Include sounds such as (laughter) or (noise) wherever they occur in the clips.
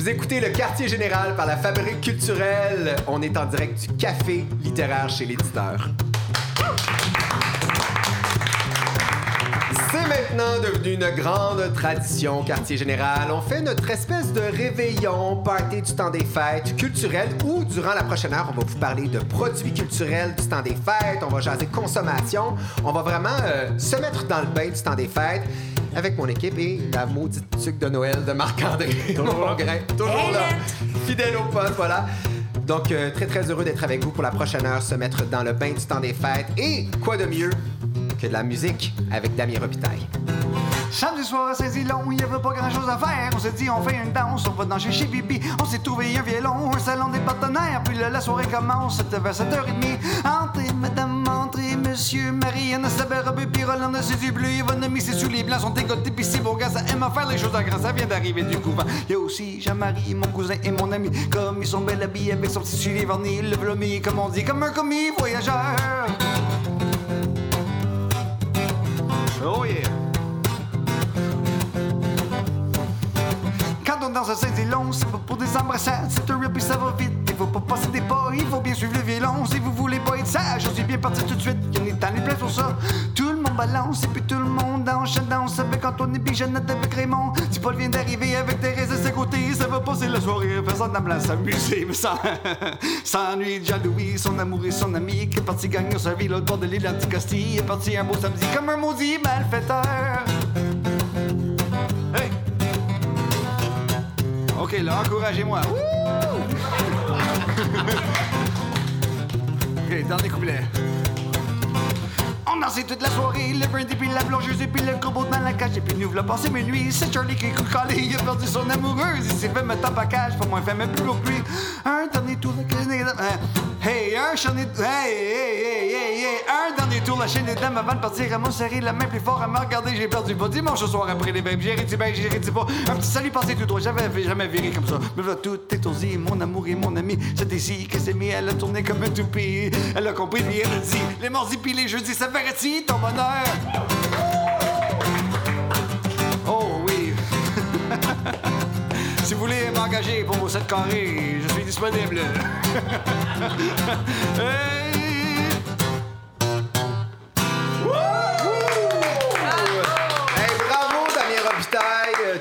Vous écoutez le quartier général par la Fabrique culturelle. On est en direct du café littéraire chez l'éditeur. C'est maintenant devenu une grande tradition quartier général. On fait notre espèce de réveillon, party du temps des fêtes culturel où, durant la prochaine heure, on va vous parler de produits culturels du temps des fêtes, on va jaser consommation, on va vraiment euh, se mettre dans le bain du temps des fêtes avec mon équipe et la maudite tuque de Noël de Marc-André Mongrain. (laughs) Toujours là. Fidèle au poste, voilà. Donc, euh, très, très heureux d'être avec vous pour la prochaine heure, se mettre dans le bain du temps des fêtes. Et quoi de mieux que de la musique avec Damien Robitaille. Samedi soir à Saint-Zilon, il n'y avait pas grand chose à faire. On s'est dit, on fait une danse, on va danser chez Bibi. On s'est trouvé un violon, un salon des partenaires. Puis là, la soirée commence, c'était vers 7h30. Entrez, madame, entrez, monsieur, Marianne, sa belle robe, puis Roland a ses yeux bleus. Yvonne mis ses souliers blancs, sont dégotés, puis si vos gars, ça aime faire les choses en grand. Ça vient d'arriver du couvent. Il y a aussi Jean-Marie, mon cousin et mon ami. Comme ils sont bel habillés avec son petit soulier verni, le vlomi, comme on dit, comme un commis voyageur. Oh yeah! On danse à Saint-Zilon, c'est pour des embrassades, c'est un rap et ça va vite. Il faut pas passer des pas, il faut bien suivre le violon. Si vous voulez pas être sage, je suis bien parti tout de suite. Y'en est dans les places pour ça. Tout le monde balance et puis tout le monde. Je danse avec Antoine et puis Jeannette avec Raymond. Si Paul vient d'arriver avec Thérèse à ses côtés, ça va passer la soirée faisant la s'amuser. Mais sans, (laughs) sans lui, Jean-Louis, son amour et son ami, qui est parti gagner sa vie l'autre bord de l'île Anticosti. Il est parti un beau samedi comme un maudit malfaiteur. OK, là, encouragez-moi. (laughs) OK, dans des couplets. On dansait toute la soirée, le brandy puis la blancheuse et puis le corbeau dans la cage et puis nous v'là passé minuit. C'est Charlie qui est collé, il a perdu son amoureuse, il s'est fait mettre en package, pour moi, fait même plus que lui. Un dernier tour, la Hey, un chaîne des Hey, hey, hey, hey, hey. Un dernier tour, la chaîne des dames avant de partir, elle m'a serré la main plus fort, elle m'a regardé, j'ai perdu pas. Dimanche soir après les bains, j'ai dit ben, j'ai dit pas. Un petit salut passé tout droit, j'avais jamais viré comme ça. Mais voilà, tout aussi, mon amour et mon ami. C'est ici que c'est elle a tourné comme un toupie. Elle a compris, puis elle a dit Les mardis puis les jeudis, ça ferait-tu ton bonheur? Oh oui. (laughs) si vous voulez m'engager pour vos 7 carrés, je suis disponible. (laughs)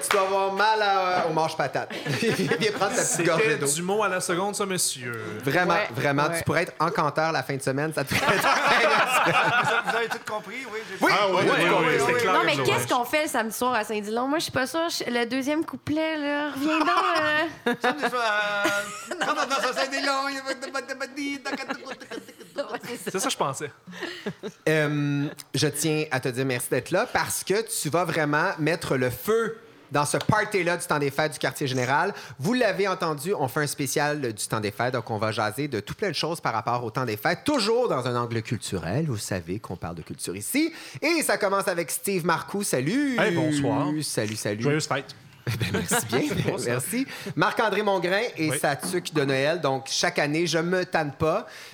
Tu dois avoir mal à, au manche-patate. Viens prendre ta petite gorgée d'eau. du mot à la seconde, ça, monsieur. Vraiment, Ouais, vraiment, ouais. tu pourrais être encanteur la fin de semaine. Ça te ferait être... Vous avez tout compris, oui? j'ai- Oui, Ah oui, oui, oui, oui, oui, oui, c'est oui. clair. Non, mais qu'est-ce qu'on fait le samedi soir à Saint-Dilon? Moi, je suis pas sûre. Le deuxième couplet, là, reviens euh. Samedi soir, quand on danse à Saint-Délon, il y avait de- de- de- de- Ouais, c'est ça. C'est ça, je pensais. Euh, je tiens à te dire merci d'être là parce que tu vas vraiment mettre le feu dans ce party-là du temps des fêtes du quartier général. Vous l'avez entendu, on fait un spécial du temps des fêtes, donc on va jaser de tout plein de choses par rapport au temps des fêtes, toujours dans un angle culturel. Vous savez qu'on parle de culture ici. Et ça commence avec Steve Marcoux. Salut! Hey, bonsoir. Salut, salut. Joyeuse fête. (laughs) Ben, merci bien. (laughs) merci. Marc-André Mongrain et Oui. sa tuque de Noël. Donc, chaque année, je me tanne pas. (laughs)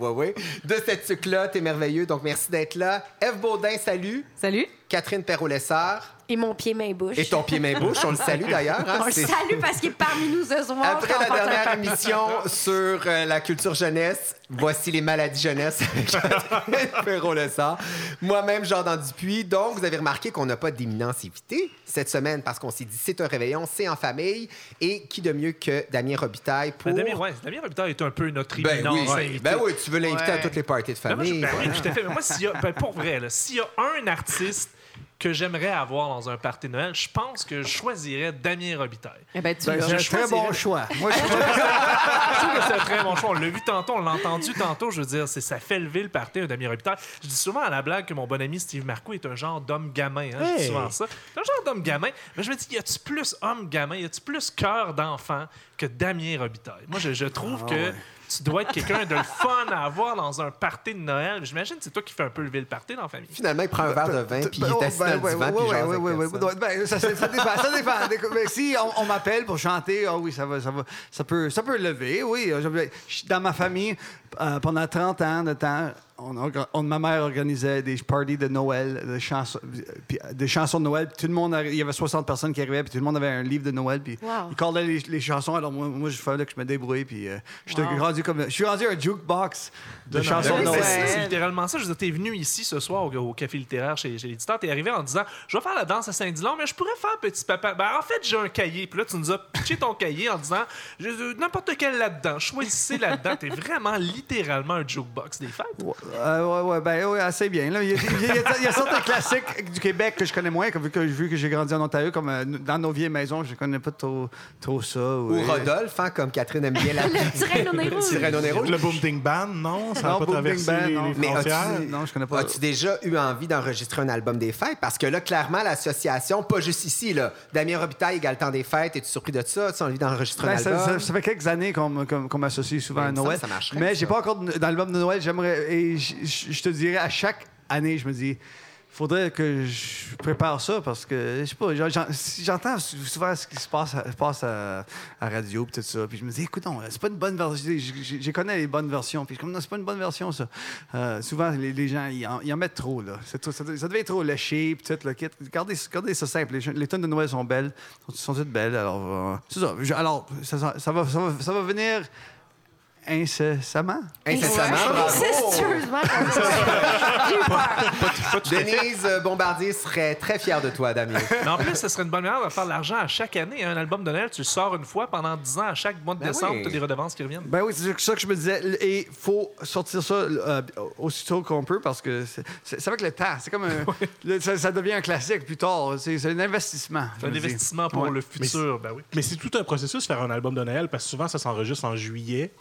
ouais, ouais. De cette tuque-là, t'es merveilleux. Donc, merci d'être là. Eve Baudin, salut. Salut. Catherine Perrault-Lessard. Et mon pied, main, bouche. Et ton pied main bouche, on le salue d'ailleurs. hein. On le salue parce qu'il est parmi nous ce soir. Après la dernière émission sur euh, la culture jeunesse, voici les maladies jeunesse (laughs) avec Perrault-Lessard. Moi-même, Jordan Dupuis. Donc, vous avez remarqué qu'on n'a pas d'éminence invitée cette semaine parce qu'on s'est dit c'est un réveillon, c'est en famille. Et qui de mieux que Damien Robitaille pour... Ben, Damien, ouais, Damien Robitaille est un peu notre Ben éminence oui, ben oui, tu veux l'inviter à toutes les parties de Ben, moi, je- famille. ben oui, tout à fait. Mais moi, y a, ben, pour vrai, s'il y a un artiste que j'aimerais avoir dans un party de Noël, je pense que je choisirais Damien Robitaille. Eh ben, tu Ben, c'est un très bon choix. Moi, je (laughs) c'est un très bon choix. On l'a vu tantôt, on l'a entendu tantôt. Je veux dire, c'est, ça fait lever le party, un Damien Robitaille. Je dis souvent à la blague que mon bon ami Steve Marcoux est un genre d'homme gamin. Hein, Je dis souvent ça. C'est un genre d'homme gamin. Mais je me dis, y a-tu plus homme gamin, y a-tu plus cœur d'enfant que Damien Robitaille? Moi, je, je trouve que tu dois être quelqu'un de le fun à avoir dans un party de Noël. J'imagine que c'est toi qui fais un peu lever le party dans la famille. Finalement, il prend un verre de vin, puis il est assis ben, dans le divan, puis personne. ouais, ben, ça, dépend. Ça dépend. Des- ben, si on, m'appelle pour chanter, ah oui, ça va, ça va, ça peut, ça peut lever, oui. Dans ma famille, euh, pendant 30 ans de temps, on, ma mère organisait des parties de Noël, de chansons, puis, euh, des chansons de Noël. Tout le monde, il y avait 60 personnes qui arrivaient, puis tout le monde avait un livre de Noël. Puis Wow. ils callaient les, les chansons. Alors moi, moi, je fallait que je me débrouille. Puis euh, j'étais Wow. rendu comme, je suis rendu un jukebox de, De chansons de Noël. Noël. C'est littéralement ça. Je veux dire, t'es venu ici ce soir au, au café littéraire chez, chez l'éditeur. T'es arrivé en disant Je vais faire la danse à Saint-Dilon, mais je pourrais faire petit papa. Ben, en fait, j'ai un cahier. Puis là, tu nous as pitché ton cahier en disant Je- N'importe quel là-dedans. Choisissez là-dedans. T'es vraiment littéralement un jukebox des fêtes. Ouais, euh, ouais, ouais, ben, ouais, assez bien. Là. Il, y a, il y a- il y a certains classiques du Québec que je connais moins, vu que, vu que j'ai grandi en Ontario, comme euh, dans nos vieilles maisons, je connais pas trop, trop ça. Ou. Rodolphe, hein, comme Catherine aime bien la (laughs) rouge. Nez rouge. Le Boom Ding Band, non? Ça n'a Non, pas traversé Band, les, non. les frontières? Non, je connais pas. As-tu déjà eu envie d'enregistrer un album des fêtes? Parce que là, clairement, l'association, pas juste ici, là, Damien Robitaille égale temps des fêtes, es-tu surpris de ça? Tu as envie d'enregistrer Ben, un ça, album? ça- ça fait quelques années qu'on m'associe souvent Ben, à Noël. ça marcherait, mais j'ai ça. pas encore d'album de Noël. J'aimerais. Je te dirais, à chaque année, je me dis. Faudrait que je prépare ça parce que, je sais pas, j'en- j'en- j'entends souvent ce qui se passe à, passe radio tout ça. Puis je me dis, écoute, non, c'est pas une bonne version. Je connais les bonnes versions. Puis je suis comme, non, c'est pas une bonne version, ça. Euh, souvent, les, gens, ils en, mettent trop, là. Ça, ça devait être trop léché, puis le kit. Gardez, gardez ça simple. Les, tonnes de Noël sont belles, sont, sont toutes belles. Alors, euh, c'est ça. Alors, ça, va, ça va venir incessamment. Incessamment, bravo! Incestueusement. (laughs) J'ai eu peur. Denise Bombardier serait très fière de toi, Damien. Mais en plus, ce serait une bonne manière de faire de l'argent à chaque année. Un album de Noël, tu le sors une fois pendant 10 ans. À chaque mois de Ben décembre, oui. tu as des redevances qui reviennent. Ben oui, c'est ça que je me disais. Et il faut sortir ça euh, aussitôt qu'on peut parce que c'est- c'est avec le temps. C'est comme un, (laughs) le- ça, ça devient un classique plus tard. C'est un investissement. C'est un investissement pour Ouais. le futur. Ben oui. Mais c'est tout un processus faire un album de Noël parce que souvent ça s'enregistre en juillet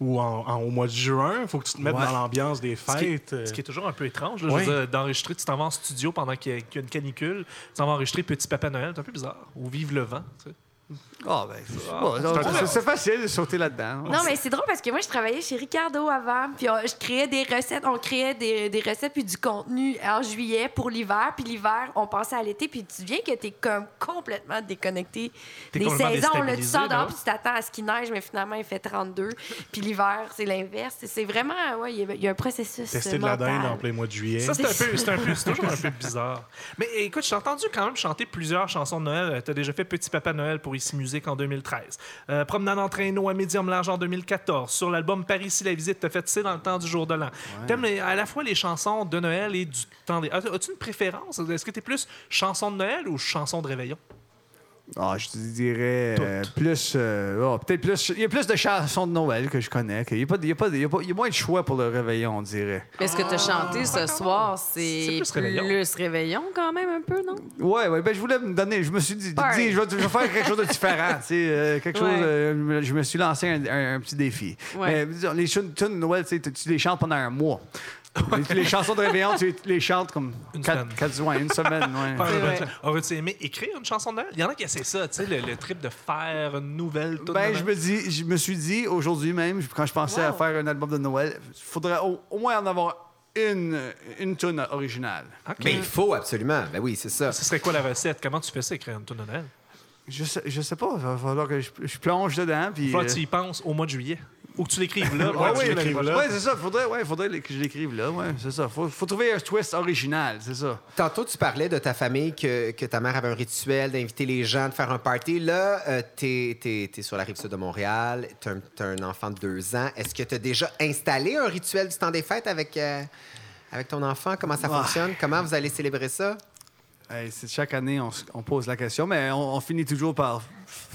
ou en, en- au mois de juin. Il faut que tu te mettes Ouais. dans l'ambiance des Ce qui, fêtes. est, ce qui est toujours un peu étrange, Oui. d'enregistrer, tu t'en vas en studio pendant qu'il y, a, qu'il y a une canicule, tu t'en vas enregistrer Petit Papa Noël, c'est un peu bizarre. Ou Vive le vent. tu sais. Ah, ben, Ah, c'est facile de sauter là-dedans. Non, mais c'est drôle parce que moi, je travaillais chez Ricardo avant. Puis on- je créais des recettes. On créait des, des recettes puis du contenu en juillet pour l'hiver. Puis l'hiver, on passait à l'été. Puis tu viens que t'es comme complètement déconnecté des complètement saisons. Là, tu sors dehors puis tu t'attends à ce qu'il neige, mais finalement, il fait 32. Puis l'hiver, c'est l'inverse. C'est vraiment, ouais, il y a- il y, a un processus. Tester de la dinde en plein mois de juillet. Ça, c'est un peu, c'est un peu, c'est toujours un peu bizarre. (laughs) Mais écoute, j'ai entendu quand même chanter plusieurs chansons de Noël. Tu as déjà fait Petit Papa Noël pour Ici Musique en 2013. Euh, Promenade en traîneau à médium large en 2014. Sur l'album Paris ici la visite, t'as fait C'est dans le temps du jour de l'an. T'aimes les- à la fois les chansons de Noël et du temps des. As- As-tu une préférence? Est-ce que t'es plus chanson de Noël ou chanson de réveillon? Ah, je te dirais euh, plus. euh, oh, Peut-être plus. Il y a plus de chansons de Noël que je connais. qu'il y a pas de- il y a, pas de- il y a pas- il y a moins de choix pour le réveillon, on dirait. Mais ce que tu as chanté ce soir, C'est plus réveillon. plus réveillon quand même un peu, non? Ouais, ouais, ben je voulais me donner, je me suis dit, je, vais, je vais faire quelque chose de différent, tu sais, euh, quelque chose, Ouais. euh, je me suis lancé un, un- un petit défi. Ouais. Mais disons, les tunes de Noël, tu les chantes pendant un mois. Les, les chansons de réveillon, tu les chantes comme Une quatre, semaine. quatre- ouais, une semaine. Ouais. (laughs) Aurais-tu aimé écrire une chanson de Noël? Il y en a qui essaient ça, tu sais, le, le trip de faire une nouvelle Ben, je me, dis, je me suis dit aujourd'hui même, quand je pensais à faire un album de Noël, il faudrait au, au moins en avoir une, une tune originale. Mais il faut absolument. Ben oui, c'est ça. Ce serait quoi la recette? Comment tu fais ça, écrire une tune de Noël? Je sais, je sais pas, il va falloir que je, je plonge dedans. Puis, Il faut que euh, tu y penses au mois de juillet. Ou que tu l'écrives là. Ah oui, que tu l'écrives là. ouais, c'est ça. Faudrait, ouais, faudrait que je l'écrive là. Ouais, c'est ça. Faut, faut trouver un twist original, c'est ça. Tantôt, tu parlais de ta famille, que, que ta mère avait un rituel d'inviter les gens, de faire un party. Là, euh, t'es es, sur la rive sud de Montréal, t'as un, t'as un enfant de deux ans. Est-ce que tu as déjà installé un rituel du temps des fêtes avec, euh, avec ton enfant? Comment ça Ouais. fonctionne? Comment vous allez célébrer ça? Hey, c'est- chaque année, on, pose la question, mais on, on finit toujours par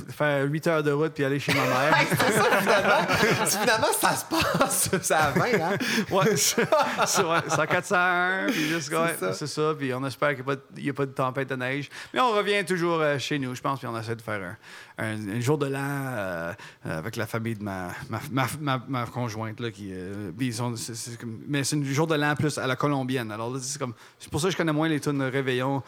faire 8 heures de route puis aller chez ma mère. (laughs) (laughs) Finalement, ça se passe, (laughs) ça à 20, hein? ouais, c'est c'est- ouais, c'est en 401, puis juste, ouais, ça. c'est ça. Puis on espère qu'il n'y a, pas de tempête de neige. Mais on revient toujours euh, chez nous, je pense, puis on essaie de faire un, un- un jour de l'an euh, euh, avec la famille de ma, ma, ma, ma- conjointe. Là, qui, euh, puis ils sont- c'est- c'est comme- mais c'est un jour de l'an plus à la colombienne. Alors là, c'est comme c'est pour ça que je connais moins les tunes de réveillon.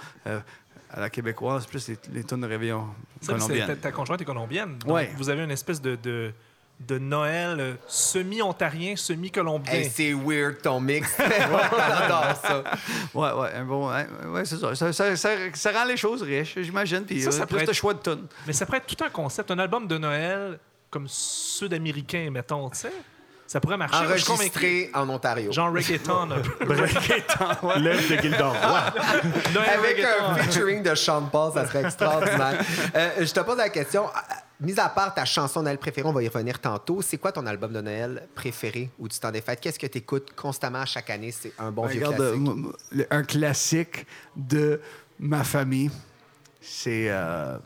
Euh, à la québécoise, plus les, les tunes de réveillon colombiennes. ta, conjointe est colombienne. Donc, Ouais. Vous avez une espèce de, de, de Noël euh, semi-ontarien, semi-colombien. Hey, c'est weird ton mix. (laughs) (laughs) J'adore ça. Ouais, ouais, un bon, ouais, ouais, c'est ça. Ça, ça- ça- ça rend les choses riches, j'imagine. Puis Ça, euh, ça plus pourrait de être- choix de tunes. Mais ça pourrait être tout un concept, un album de Noël comme ceux d'Américains, mettons, tu sais. Ça pourrait marcher. Enregistré en Ontario. Genre reggaeton. un peu. Lève de Gildor. Avec reggaeton. un featuring de Sean Paul, ça serait extraordinaire. (laughs) Euh, je te pose la question. euh, Mis à part ta chanson de Noël préférée, on va y revenir tantôt. C'est quoi ton album de Noël préféré ou du temps des fêtes? Qu'est-ce que tu écoutes constamment chaque année? C'est un bon vieux Regarde, classique. euh, un classique de ma famille, c'est euh,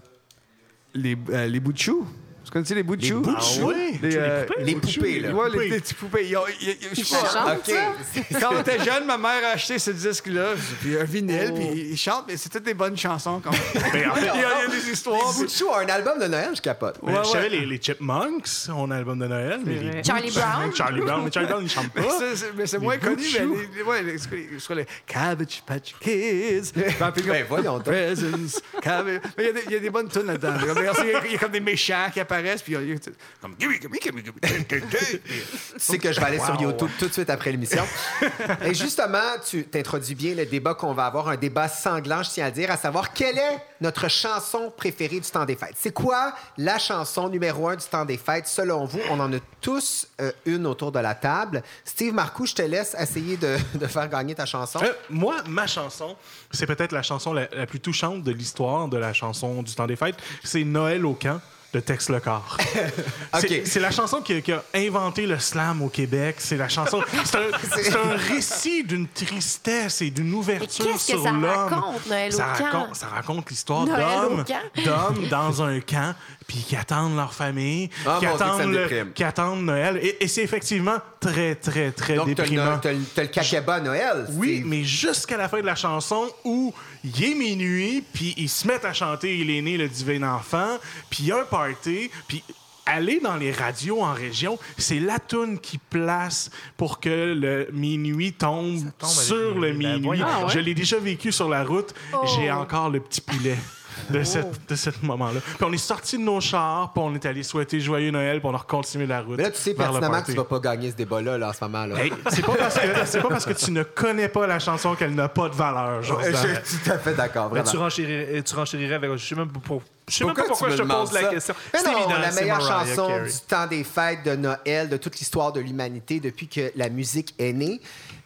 les, euh, les bouts de choux. Vous connaissez les bouts de Les choux? bouts de choux? Les, euh, Les poupées, là. Ouais, les, petites poupées. Ils ont- ils- ils- je sais pas. OK. Quand on était jeune, ma mère a acheté ce disque-là, puis un vinyle, puis ils chantent, mais c'est toutes des bonnes chansons. Quand même. (laughs) il, y a, il y a des histoires. Les bouts de chou a un album de Noël, je capote. Mais Ouais, je savais, ouais. les, les Chipmunks ont un album de Noël, mais les Charlie Brown. (laughs) Charlie Brown, mais Charlie Brown, il chante Mais pas. c'est- c'est- mais c'est moins connu, mais choux. les, les- ouais, Cabbage Patch Kids? Ben, (laughs) puis Ben, voyons donc. Presents, cabbage- Mais il y a des- il y, a des bonnes tunes là-dedans. Regarde, Il y, a- il y a comme des méchants qui apparaissent, puis il y a- comme. Tu sais que je vais aller sur YouTube tout de suite après l'émission. (laughs) Et justement, tu t'introduis bien le débat qu'on va avoir, un débat sanglant, je tiens à dire, à savoir quelle est notre chanson préférée du temps des fêtes. C'est quoi la chanson numéro un du temps des fêtes? Selon vous? On en a tous euh, une autour de la table. Steve Marcoux, je te laisse essayer de, de faire gagner ta chanson. Euh, moi, ma chanson, c'est peut-être la chanson la, la plus touchante de l'histoire de la chanson du temps des fêtes. C'est Noël au camp de Tex Le (laughs) Corps. C'est- la chanson qui, a- qui a inventé le slam au Québec. C'est la chanson. (laughs) C'est un, récit d'une tristesse et d'une ouverture que sur ça l'homme. raconte, Noël au ça raconte, ça raconte l'histoire d'hommes, d'hommes (laughs) dans un camp, puis qui attendent leur famille, Ah, qui, attendent me le- déprime. qui attendent Noël. Et, et c'est effectivement très, très, très Donc, déprimant. le, t'as le- le cacaba à Noël. Oui, mais jusqu'à la fin de la chanson où il est minuit, puis ils se mettent à chanter Il est né le divin enfant, puis il y a un party, puis aller dans les radios en région, c'est la toune qui place pour que le minuit tombe, sur le minuit. Ben. Ah ouais? Je l'ai déjà vécu sur la route. J'ai encore le petit poulet. De, cette, de ce moment-là. Puis on est sorti de nos chars, puis on est allé souhaiter joyeux Noël, puis on a continué la route. Mais là, tu sais pertinemment que tu vas pas gagner ce débat-là là, en ce moment. Là. Hey, c'est pas parce que c'est pas parce que tu ne connais pas la chanson qu'elle n'a pas de valeur. Jordan. je suis tout à fait d'accord, tu, renchérirais, tu renchérirais avec. Je sais même pas, pour- je sais même Pourquoi pas pourquoi tu je me te pose la question. C'est évident, la meilleure chanson Carey. du temps des fêtes de Noël, de toute l'histoire de l'humanité depuis que la musique est née.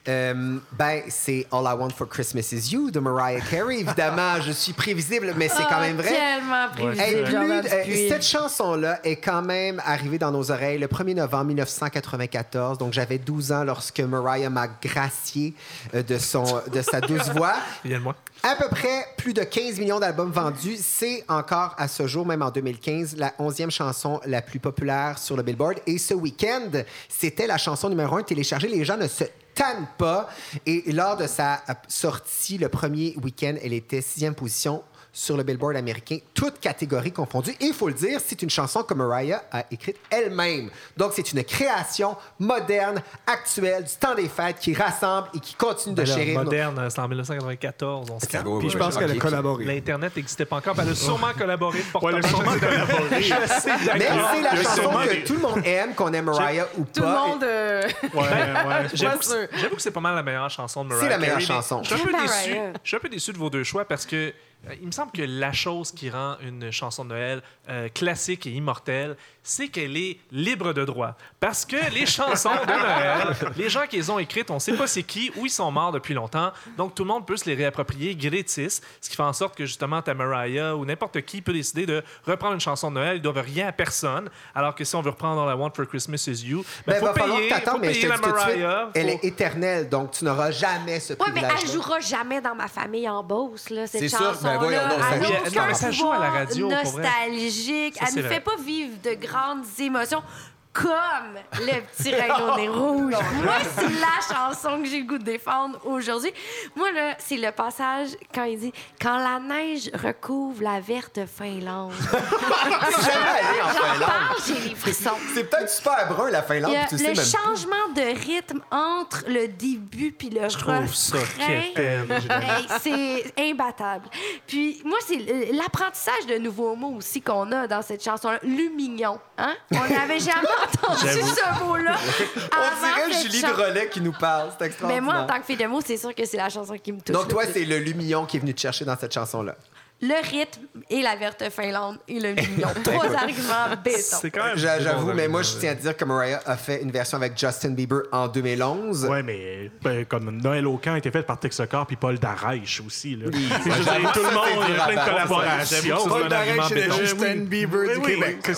Euh, ben, c'est All I Want for Christmas Is You de Mariah Carey. Évidemment, je suis prévisible, mais c'est quand même vrai. Tellement Hey, prévisible, plus euh, cette chanson-là est quand même arrivée dans nos oreilles le 1er novembre 1994. Donc, j'avais 12 ans lorsque Mariah m'a gracié euh, de, son, de sa douce voix. (laughs) Viens-moi. À peu près plus de 15 millions d'albums vendus. C'est encore à ce jour, même en 2015, la 11e chanson la plus populaire sur le Billboard. Et ce week-end, c'était la chanson numéro 1 téléchargée. Les gens ne se tannent pas. Et lors de sa euh, sortie le premier week-end, elle était sixième position sur le Billboard américain, toutes catégories confondues. Et il faut le dire, c'est une chanson que Mariah a écrite elle-même. Donc, c'est une création moderne, actuelle, du temps des fêtes, qui rassemble et qui continue de Ben chérir. nos- moderne, c'est en 1994, on se Puis je pense qu'elle a collaboré. L'Internet n'existait pas encore. puis Elle a sûrement collaboré. Ouais, elle a sûrement collaboré. Je sais, Mais c'est la chanson que des- tout le monde aime, qu'on aime Mariah ou Tout le pas. monde. euh, Ouais, (laughs) ouais. J'avoue Pas que, sûr. c'est- j'avoue que c'est pas mal la meilleure chanson de Mariah C'est la meilleure chanson. Je suis un peu (laughs) déçu. Mariah? Je suis un peu déçu de vos deux choix parce que il me semble que la chose qui rend une chanson de Noël euh, classique et immortelle, c'est qu'elle est libre de droit. Parce que les chansons de Noël, (laughs) les gens qui les ont écrites, on sait pas c'est qui ou ils sont morts depuis longtemps. Donc tout le monde peut se les réapproprier gratis, ce qui fait en sorte que justement ta Mariah ou n'importe qui peut décider de reprendre une chanson de Noël, ils doivent rien à personne. Alors que si on veut reprendre All I Want for Christmas Is You, ben, Ben, faut va falloir payer, t'attendes, faut mais payer la Mariah. elle est éternelle, donc tu n'auras jamais ce Ouais, mais privilège. elle jouera jamais dans ma famille en Beauce, là, cette sûr, chanson ben voyons ça joue- Non, aucun mais ça joue à la pouvoir radio, pour vrai. nostalgique. Elle ne fait pas vivre de grandes émotions comme le petit rayon au nez rouge. Moi, c'est la chanson que j'ai le goût de défendre aujourd'hui. Moi, là, c'est le passage quand il dit « Quand la neige recouvre la verte Finlande C'est (laughs) jamais allé en ». J'en Finlande. parle, j'ai les frissons. C'est peut-être super brun, la Finlande, Il y a tu sais le même changement de rythme entre le début puis le Je trouve ça refrain. quétaine. Hey, c'est imbattable. Puis moi, c'est l'apprentissage de nouveaux mots aussi qu'on a dans cette chanson-là. Lumignon. Hein? On n'avait jamais entendu ce mot-là. (laughs) On dirait Julie Relais qui nous parle. C'est Mais extraordinaire. moi, en tant que fille de mots, c'est sûr que c'est la chanson qui me touche. Donc, toi, c'est le Lumillon qui est venu te chercher dans cette chanson-là. Le rythme et la verte Finlande et le mignon. (laughs) Trois arguments béton. C'est quand même. J'a- des J'avoue, mais moi, je tiens à dire que Mariah a fait une version avec Justin Bieber en 2011. Ouais, mais ben, comme Noël au camp a été fait par Texacar puis Paul Darèche aussi. Là. Oui, Je veux j'avoue dire, que tout le monde, il y a plein de collaborations. Paul Darèche, béton. Justin Bieber Oui, du oui, Québec. (laughs)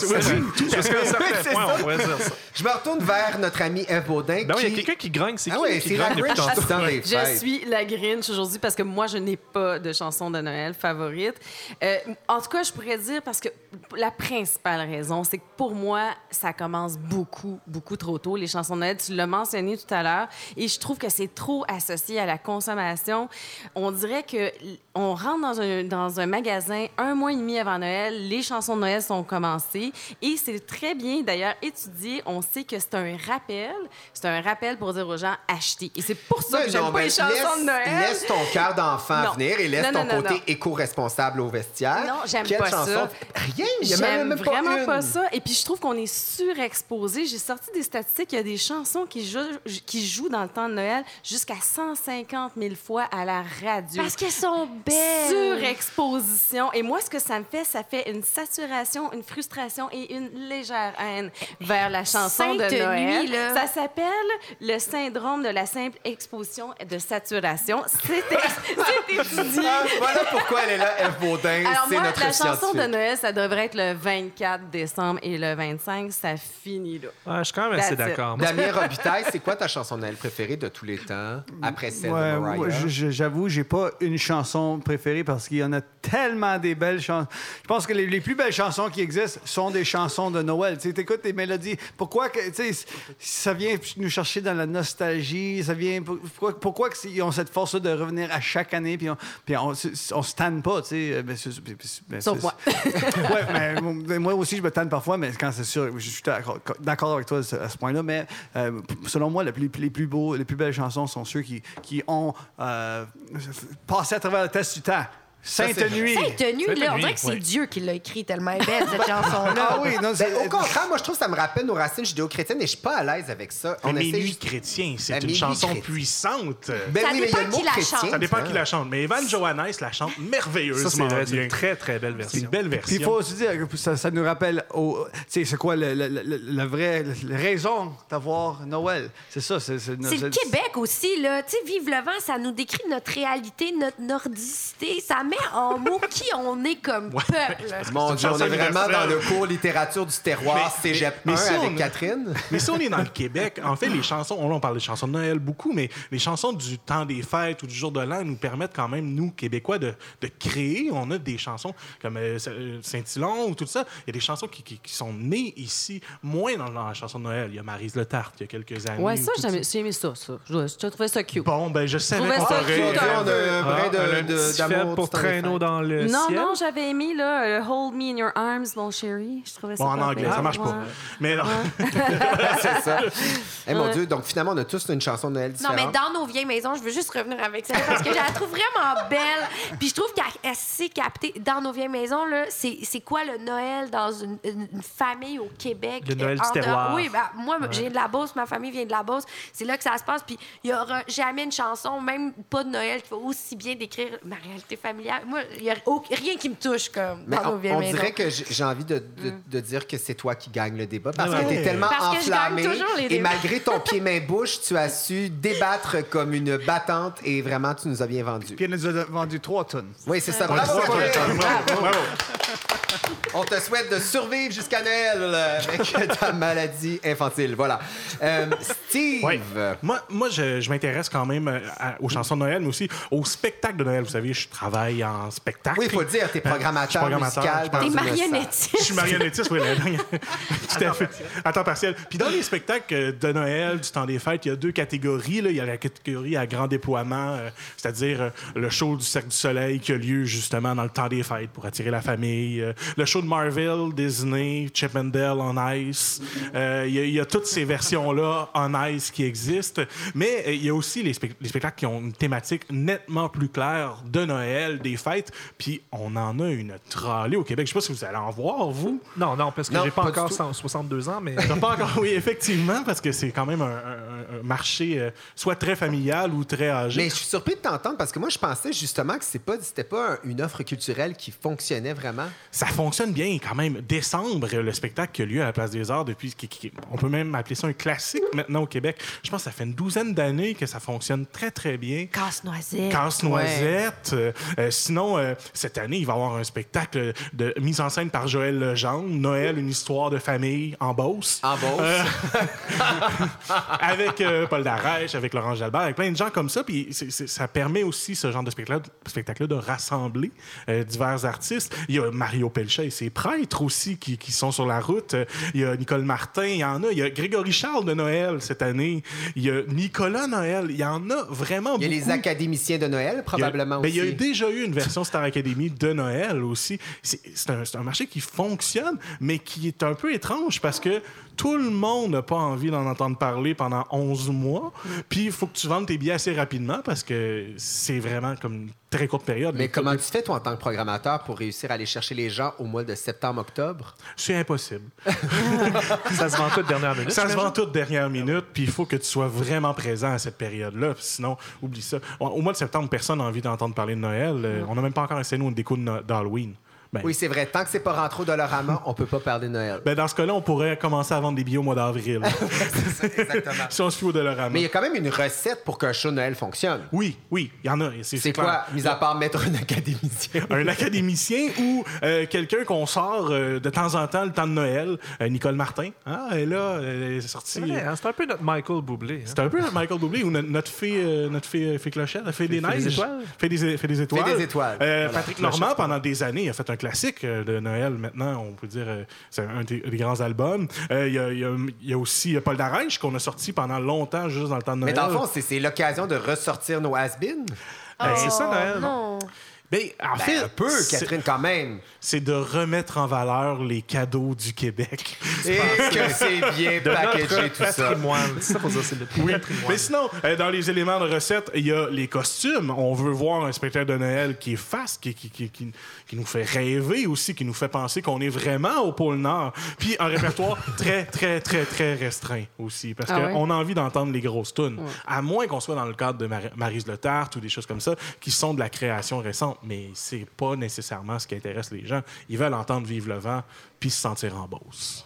Je me retourne vers notre ami Eve Baudin. Ben il y a quelqu'un qui grogne. C'est Ah qui qui les Je suis la Grinch aujourd'hui parce que moi, je n'ai pas de chanson de Noël favorite. Euh, en tout cas, je pourrais dire parce que la principale raison, c'est que pour moi, ça commence beaucoup, beaucoup trop tôt, les chansons de Noël. Tu l'as mentionné tout à l'heure et je trouve que c'est trop associé à la consommation. On dirait que on rentre dans un, dans un magasin un mois et demi avant Noël, les chansons de Noël sont commencées et c'est très bien d'ailleurs étudié. On sait que c'est un rappel, c'est un rappel pour dire aux gens achetez. Et c'est pour ça Ouais, que j'aime pas mais les chansons laisse, de Noël. laisse ton cœur d'enfant venir et laisse Non, ton non, côté non. Au vestiaire. Non, j'aime pas chanson? ça. Rien, il y a même, J'aime même vraiment une. pas ça. Et puis, je trouve qu'on est surexposé. J'ai sorti des statistiques. Il y a des chansons qui jouent, qui jouent dans le temps de Noël jusqu'à 150 000 fois à la radio. Parce qu'elles sont belles. Surexposition. Et moi, ce que ça me fait, ça fait une saturation, une frustration et une légère haine vers la chanson de Noël. nuit, là. Ça s'appelle le syndrome de la simple exposition de saturation. C'est (laughs) c'est (laughs) étudié. Voilà pourquoi elle est là, Eve Baudin. C'est notre la chanson de. Noël, ça devrait être le 24 décembre et le 25, ça finit là. Ouais, je suis quand même assez d'accord. Damien Robitaille, c'est quoi ta chanson de Noël préférée de tous les temps, après celle Ouais, de Mariah? J'avoue, j'ai pas une chanson préférée parce qu'il y en a tellement des belles chansons. Je pense que les, les plus belles chansons qui existent sont des chansons de Noël. Tu écoutes des mélodies. Pourquoi que, tu sais, ça vient nous chercher dans la nostalgie? Ça vient, pourquoi, pourquoi ils ont cette force de revenir à chaque année puis on, puis on, se- on se tanne pas, tu Ben, ben, ben, Sauf moi. (laughs) ouais, mais moi- aussi, je me tanne parfois, mais quand c'est sûr, je suis d'accord avec toi à ce point-là. Mais euh, selon moi, les plus, les plus beaux, les plus belles chansons sont ceux qui, qui ont euh, passé à travers le test du temps. Sainte c'est- Nuit. Sainte nuit, là, on dirait que c'est oui. Dieu qui l'a écrit tellement belle, cette (laughs) chanson-là. Ah oui, non, Ben, c'est- au contraire, moi, je trouve que ça me rappelle nos racines judéo-chrétiennes et je suis pas à l'aise avec ça. Mais On essaie Minuit juste- chrétien, c'est une chanson chrétien. puissante. Ben Ça oui, mais il y a dépend le mot qui la chrétien. chante. Ça dépend qui la chante. Mais Evan Johannes la chante merveilleusement c'est c'est une très, très belle C'est version. une belle Puis il version. faut aussi dire que ça, ça nous rappelle, au- tu sais, c'est quoi le, le- le- le- la vraie raison d'avoir Noël? C'est ça. C'est c'est- C'est le Québec aussi, là. Tu sais, Vive le vent, ça nous décrit notre réalité, notre nordicité. Ça met en mots qui on est comme peuple. Mon Dieu, on est vraiment dans le cours littérature du terroir Mais- Cégep mais- 1 mais si avec on- Catherine. Mais si on est dans le (laughs) Québec, en fait, les chansons, on, on parle des chansons de Noël beaucoup, mais les chansons du temps des fêtes ou du jour de l'an nous permettent quand même, nous, Québécois, de, de créer. On a des chansons comme euh, Saint-Hilon ou tout ça. Il y a des chansons qui, qui- qui sont nées ici, moins dans, dans la chanson de Noël. Il y a Maryse Le Tarte, il y a quelques années. Ouais, ou ça, j'ai aimé ça, ça. Je, je trouvais ça cute. Bon, ben, je savais qu'on ça aurait- a un Ah, brin un petit d'amour pour traîneau dans le non, ciel. non, j'avais aimé là, le Hold Me in Your Arms, mon chéri. Je trouvais ça Bon, en anglais, pire. ça marche pas. Ouais. Mais non. (laughs) c'est ça. Eh mon Ouais. Dieu, donc finalement, on a tous une chanson de Noël Non, différente. mais dans nos vieilles maisons, je veux juste revenir avec ça parce que je la trouve vraiment belle. Puis je trouve qu'elle elle sait capter. Dans nos vieilles maisons, là, c'est c'est quoi le Noël dans une, famille au Québec? Le Noël Euh, du terroir. Oui, ben, moi, j'ai de la Beauce, ma famille vient de la Beauce. C'est là que ça se passe. Puis il y aura jamais une chanson, même pas de Noël, qui va aussi bien décrire ma réalité familiale. Moi, il n'y a rien qui me touche comme Mais dans nos on, on dirait que j'ai envie de, de- de dire que c'est toi qui gagne le débat parce Ouais. que tu es tellement Parce que je gagne enflammé toujours les et malgré ton pied-main-bouche, tu as su débattre comme une battante et vraiment, tu nous as bien vendu. Puis elle nous a vendu trois tonnes. Oui, c'est ça. Bravo, Bravo, Catherine. bravo, bravo. On te souhaite de survivre jusqu'à Noël avec (laughs) ta maladie infantile. Voilà. Euh, Steve. Ouais. Moi, moi je, je m'intéresse quand même euh, à- aux chansons de Noël, mais aussi au spectacle de Noël. Vous savez, je travaille en spectacle. Oui, il faut le dire, tu es Euh, programmateur, programmateur, musical. T'es marionnettiste. Je suis marionnettiste, oui, la (laughs) dernière. Tout à fait. À temps partiel. Puis dans les spectacles de Noël, du temps des fêtes, il y a deux catégories. Là. Il y a la catégorie à grand déploiement, euh, c'est-à-dire euh, le show du Cercle du Soleil qui a lieu justement dans le temps des fêtes pour attirer la famille. Euh, le show de Marvel, Disney, Chip and Dale on Ice. Euh, Il y, a- il y a toutes ces versions-là on nice qui existent. Mais euh, il y a aussi les spectacles qui ont une thématique nettement plus claire de Noël, des fêtes. Puis on en a une trollée au Québec. Je sais pas si vous allez en voir, vous. Non, non, parce que j'ai pas, pas encore tout. 100 62 ans, mais (laughs) pas encore, oui, effectivement, parce que c'est quand même un, un- un marché euh, soit très familial ou très âgé. Mais je suis surpris de t'entendre parce que moi, je pensais justement que c'est pas, c'était pas un- une offre culturelle qui fonctionnait vraiment. Ça fonctionne bien quand même. Décembre, le spectacle qui a lieu à la Place des Arts depuis, qui- qui- on peut même appeler ça un classique maintenant au Québec. Je pense que ça fait une douzaine d'années que ça fonctionne très très bien. Casse-noisette. Casse-noisette. Euh, euh, sinon, euh, cette année, il va y avoir un spectacle de mise en scène par Joël Legendre, Noël, une histoire de famille en Beauce. En Beauce? (laughs) avec euh, Paul Darèche, avec Laurent Jalbert, avec plein de gens comme ça. Puis ça permet aussi, ce genre de spectacle- spectacle-là, de rassembler euh, divers artistes. Il y a Mario Pelchat et ses prêtres aussi qui, qui sont sur la route. Euh, Il y a Nicole Martin, il y en a. Il y a Grégory Charles de Noël cette année. Il y a Nicolas Noël. Il y en a vraiment Il y a les beaucoup. académiciens de Noël, Il a- probablement ben, aussi. Il y a déjà eu une version Star Academy de Noël aussi. C'est un, un marché qui fonctionne, mais qui est un peu étrange parce que tout le monde n'a pas envie d'en entendre parler pendant 11 mois. Puis il faut que tu vendes tes billets assez rapidement parce que c'est vraiment comme très courte période. Mais comment tu fais, toi, en tant que programmateur, pour réussir à aller chercher les gens au mois de septembre-octobre? C'est impossible. (laughs) (laughs) ça se vend tout de dernière minute. Ça se vend toute dernière minute, puis il faut que tu sois vraiment présent à cette période-là. Sinon, oublie ça. Au- mois de septembre, personne n'a envie d'entendre parler de Noël. Euh, On n'a même pas encore essayé, nous, une déco d'Halloween. Ben, Oui, c'est vrai. Tant que c'est pas rentré au Dollarama, on peut pas parler de Noël. Ben, dans ce cas-là, on pourrait commencer à vendre des billets au mois d'avril. (laughs) Exactement. si on se fie au Dollarama. Mais il y a quand même une recette pour qu'un show de Noël fonctionne. Oui, oui, il y en a. C'est quoi, mis à part mettre un académicien? (laughs) Un académicien ou euh, quelqu'un qu'on sort euh, de temps en temps le temps de Noël. Euh, Nicole Martin. Ah, elle est là, elle est sortie. C'est hein, c'est un peu notre Michael Bublé. hein. C'est un peu notre Michael Bublé ou notre, notre fée, euh, notre fée, fée clochette, la fée des Fée des neiges. étoiles. Fait des, fait des étoiles. Fait des étoiles. Euh, Voilà. Patrick Normand, pendant des années, a fait un classique euh, de Noël. Maintenant, on peut dire euh, c'est un des, des grands albums. Euh, Il y, a, y y aussi Paul Darèche qu'on a sorti pendant longtemps, juste dans le temps de Mais Noël. dans le fond, c'est- l'occasion de ressortir nos has-beens. Ben, c'est ça, Oh, Noël. non. Ben, en Ben, fait, un peu, c'est- Catherine, quand même. c'est de remettre en valeur les cadeaux du Québec. (laughs) Et que c'est bien De packagé, tout ça. patrimoine. C'est ça pour ça, c'est le patrimoine. Mais sinon, euh, dans les éléments de recette, il y a les costumes. On veut voir un spectacle de Noël qui est fast, qui, qui, qui, qui- qui nous fait rêver aussi, qui nous fait penser qu'on est vraiment au pôle Nord. Puis un répertoire (laughs) très, très, très, très restreint aussi. Parce Ah ouais? qu'on a envie d'entendre les grosses tunes. À moins qu'on soit dans le cadre de Mar- Maryse Le Tarte ou des choses comme ça, qui sont de la création récente. Mais c'est pas nécessairement ce qui intéresse les gens. Ils veulent entendre Vive le vent puis se sentir en Beauce.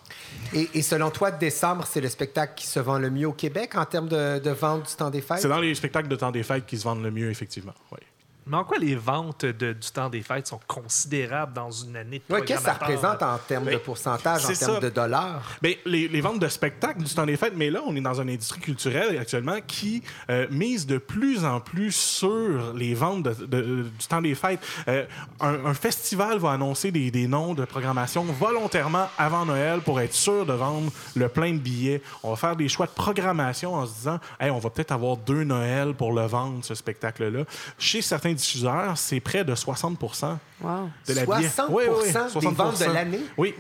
Et, et selon toi, décembre, c'est le spectacle qui se vend le mieux au Québec en termes de, de vente du temps des fêtes? C'est dans les spectacles de temps des fêtes qui se vendent le mieux, effectivement. Oui. Mais en quoi les ventes de- du temps des fêtes sont considérables dans une année de Ouais, Qu'est-ce que ça représente en termes de Ben, pourcentage, en termes ça. de dollars? Ben, les, les ventes de spectacles du temps des fêtes, mais là, on est dans une industrie culturelle actuellement qui euh, mise de plus en plus sur les ventes de- de- du temps des fêtes. Euh, un, un festival va annoncer des, des noms de programmation volontairement avant Noël pour être sûr de vendre le plein de billets. On va faire des choix de programmation en se disant, hey, on va peut-être avoir deux Noëls pour le vendre, ce spectacle-là. Chez certains diffuseurs, c'est près de 60 Wow. de la 60% billet- des ventes de l'année? Oui,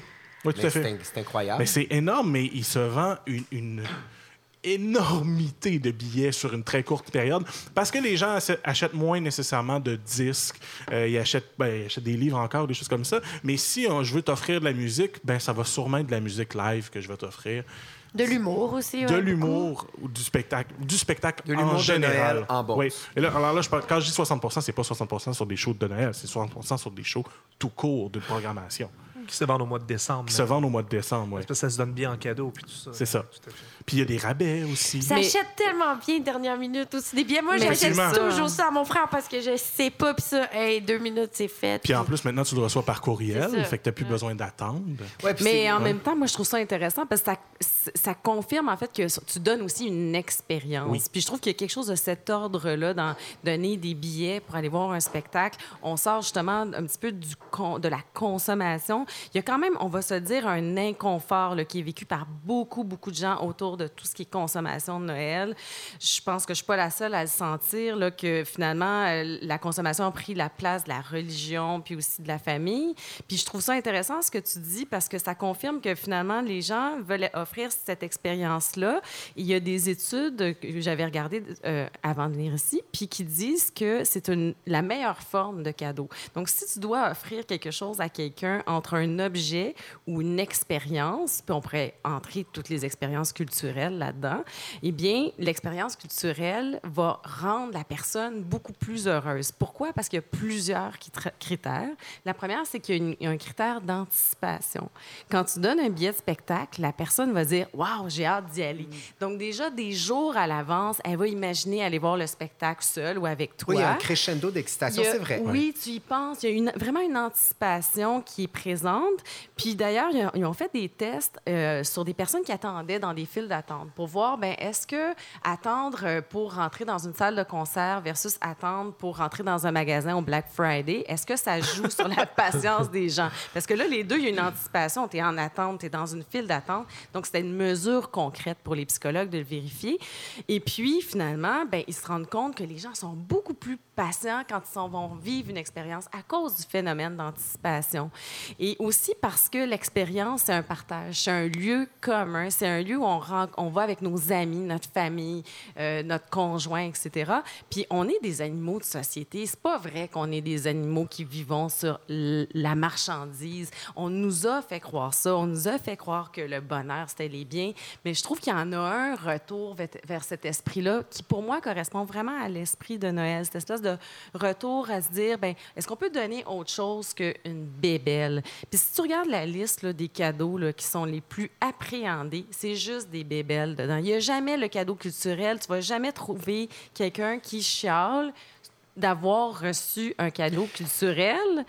oui, tout Mais à fait. C'est in- c'est incroyable. C'est énorme, mais il se vend une, une énormité de billets sur une très courte période parce que les gens achètent- moins nécessairement de disques, euh, ils, achètent, ben, ils achètent des livres encore, des choses comme ça. Mais si je veux t'offrir de la musique, ben ça va sûrement être de la musique live que je vais t'offrir. De l'humour aussi. De ouais, l'humour ou du spectacle, du spectacle De l'humour en de général. Noël en Beauce. Oui. Et là, alors là, je parle- quand je dis 60% c'est pas 60 sur des shows de Noël, c'est 60 sur des shows tout court de programmation Qui se vendent au mois de décembre. qui se vendent au mois de décembre. ouais. Parce que ça se donne bien en cadeau puis tout ça. C'est ça. Tout à fait. Puis il y a des rabais aussi. Ça Mais- achète tellement bien dernière minute aussi des billets. Moi, j'achète toujours ça à mon frère parce que je sais pas. Puis ça, hey, deux minutes, c'est fait. Puis en plus, maintenant, tu le reçois par courriel, fait que tu n'as plus besoin d'attendre. Ouais, Mais en même temps, moi, je trouve ça intéressant parce que ça, ça confirme en fait que tu donnes aussi une expérience. Oui. Puis je trouve qu'il y a quelque chose de cet ordre-là dans donner des billets pour aller voir un spectacle. On sort justement un petit peu du con- de la consommation, il y a quand même, on va se dire, un inconfort là, qui est vécu par beaucoup, beaucoup de gens autour de tout ce qui est consommation de Noël. Je pense que je suis pas la seule à le sentir, là, que finalement, euh, la consommation a pris la place de la religion, puis aussi de la famille. Puis je trouve ça intéressant ce que tu dis parce que ça confirme que finalement, les gens veulent offrir cette expérience-là. Il y a des études que j'avais regardées euh, avant de venir ici, puis qui disent que c'est la meilleure forme de cadeau. Donc, si tu dois offrir quelque chose à quelqu'un entre un objet ou une expérience, puis on pourrait entrer toutes les expériences culturelles là-dedans, eh bien, l'expérience culturelle va rendre la personne beaucoup plus heureuse. Pourquoi? Parce qu'il y a plusieurs crit- critères. La première, c'est qu'il y a une- un critère d'anticipation. Quand tu donnes un billet de spectacle, la personne va dire Waouh, j'ai hâte d'y aller. Donc, déjà, des jours à l'avance, elle va imaginer aller voir le spectacle seule ou avec toi. Oui, il y a un crescendo d'excitation, c'est vrai. Oui, tu y penses. Il y a une- vraiment une anticipation qui est présente. Puis d'ailleurs, ils ont- ils ont fait des tests euh, sur des personnes qui attendaient dans des files d'attente pour voir, ben est-ce que attendre euh, pour rentrer dans une salle de concert versus attendre pour rentrer dans un magasin au Black Friday, est-ce que ça joue sur la (laughs) patience des gens? Parce que là, les deux, il y a une anticipation. Tu es en attente, tu es dans une file d'attente. Donc, c'était une mesure concrète pour les psychologues de le vérifier. Et puis, finalement, ben, ils se rendent compte que les gens sont beaucoup plus patients quand ils s'en vont vivre une expérience à cause du phénomène d'anticipation. Et aussi parce que l'expérience, c'est un partage, c'est un lieu commun, c'est un lieu où on, ren- on va avec nos amis, notre famille, euh, notre conjoint, etc. Puis on est des animaux de société. C'est pas vrai qu'on est des animaux qui vivons sur la marchandise. On nous a fait croire ça. On nous a fait croire que le bonheur, c'était les biens. Mais je trouve qu'il y en a un retour vers, vers cet esprit-là qui, pour moi, correspond vraiment à l'esprit de Noël. Cette espèce de retour à se dire, ben, est-ce qu'on peut donner autre chose qu'une bébelle? Puis si tu regardes la liste des cadeaux là, qui sont les plus appréhendés, c'est juste des bébelles dedans. Il n'y a jamais le cadeau culturel. Tu vas jamais trouver quelqu'un qui chiale d'avoir reçu un cadeau culturel.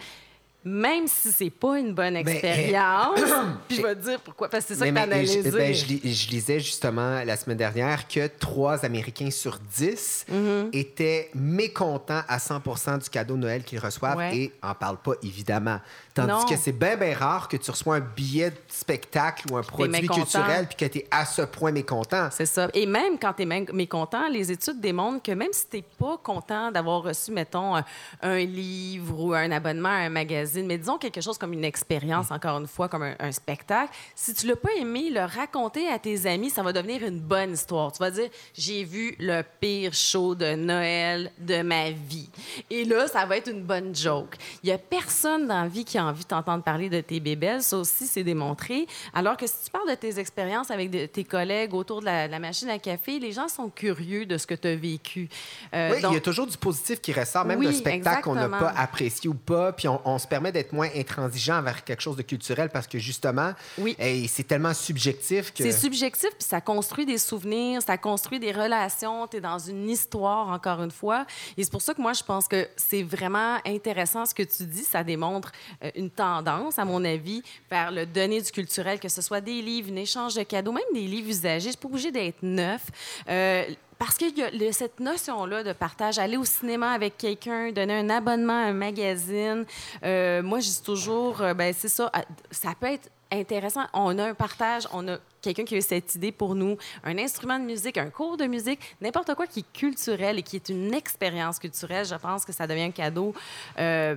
Même si c'est pas une bonne Ben, expérience, (coughs) puis je vais te dire pourquoi, parce que c'est ça Mais- que t'as analysé. ben, je lis- je lisais justement la semaine dernière que trois Américains sur dix Mm-hmm. étaient mécontents à 100 du cadeau de Noël qu'ils reçoivent Ouais. et en parlent pas, évidemment. Tandis Non. que c'est bien, bien rare que tu reçois un billet de spectacle ou un produit culturel puis que tu es à ce point mécontent. C'est ça. Et même quand tu es mécontent, les études démontrent que même si tu n'es pas content d'avoir reçu, mettons, un, un livre ou un abonnement à un magazine, mais disons quelque chose comme une expérience, encore une fois, comme un, un spectacle, si tu l'as pas aimé, le raconter à tes amis, ça va devenir une bonne histoire. Tu vas dire, j'ai vu le pire show de Noël de ma vie. Et là, ça va être une bonne joke. Il y a personne dans la vie qui a envie de t'entendre parler de tes bébelles. Ça aussi, c'est démontré. Alors que si tu parles de tes expériences avec de- tes collègues autour de la, la machine à café, les gens sont curieux de ce que tu as vécu. Euh, Oui, il y a toujours du positif qui ressort, même Oui, d'un spectacle qu'on n'a pas apprécié ou pas. Puis on, on se permet d'être moins intransigeant vers quelque chose de culturel parce que justement, Oui. hey, c'est tellement subjectif que. C'est subjectif, puis ça construit des souvenirs, ça construit des relations. Tu es dans une histoire, encore une fois. Et c'est pour ça que moi, je pense que c'est vraiment intéressant ce que tu dis. Ça démontre euh, une tendance, à mon avis, vers le donner du culturel, que ce soit des livres, un échange de cadeaux, même des livres usagés. C'est pas obligé d'être neuf. Euh, parce qu'il y a cette notion-là de partage, aller au cinéma avec quelqu'un, donner un abonnement à un magazine. Euh, moi, je dis toujours, euh, ben c'est ça, ça peut être intéressant. On a un partage, on a quelqu'un qui a eu cette idée pour nous, un instrument de musique, un cours de musique, n'importe quoi qui est culturel et qui est une expérience culturelle. Je pense que ça devient un cadeau. euh,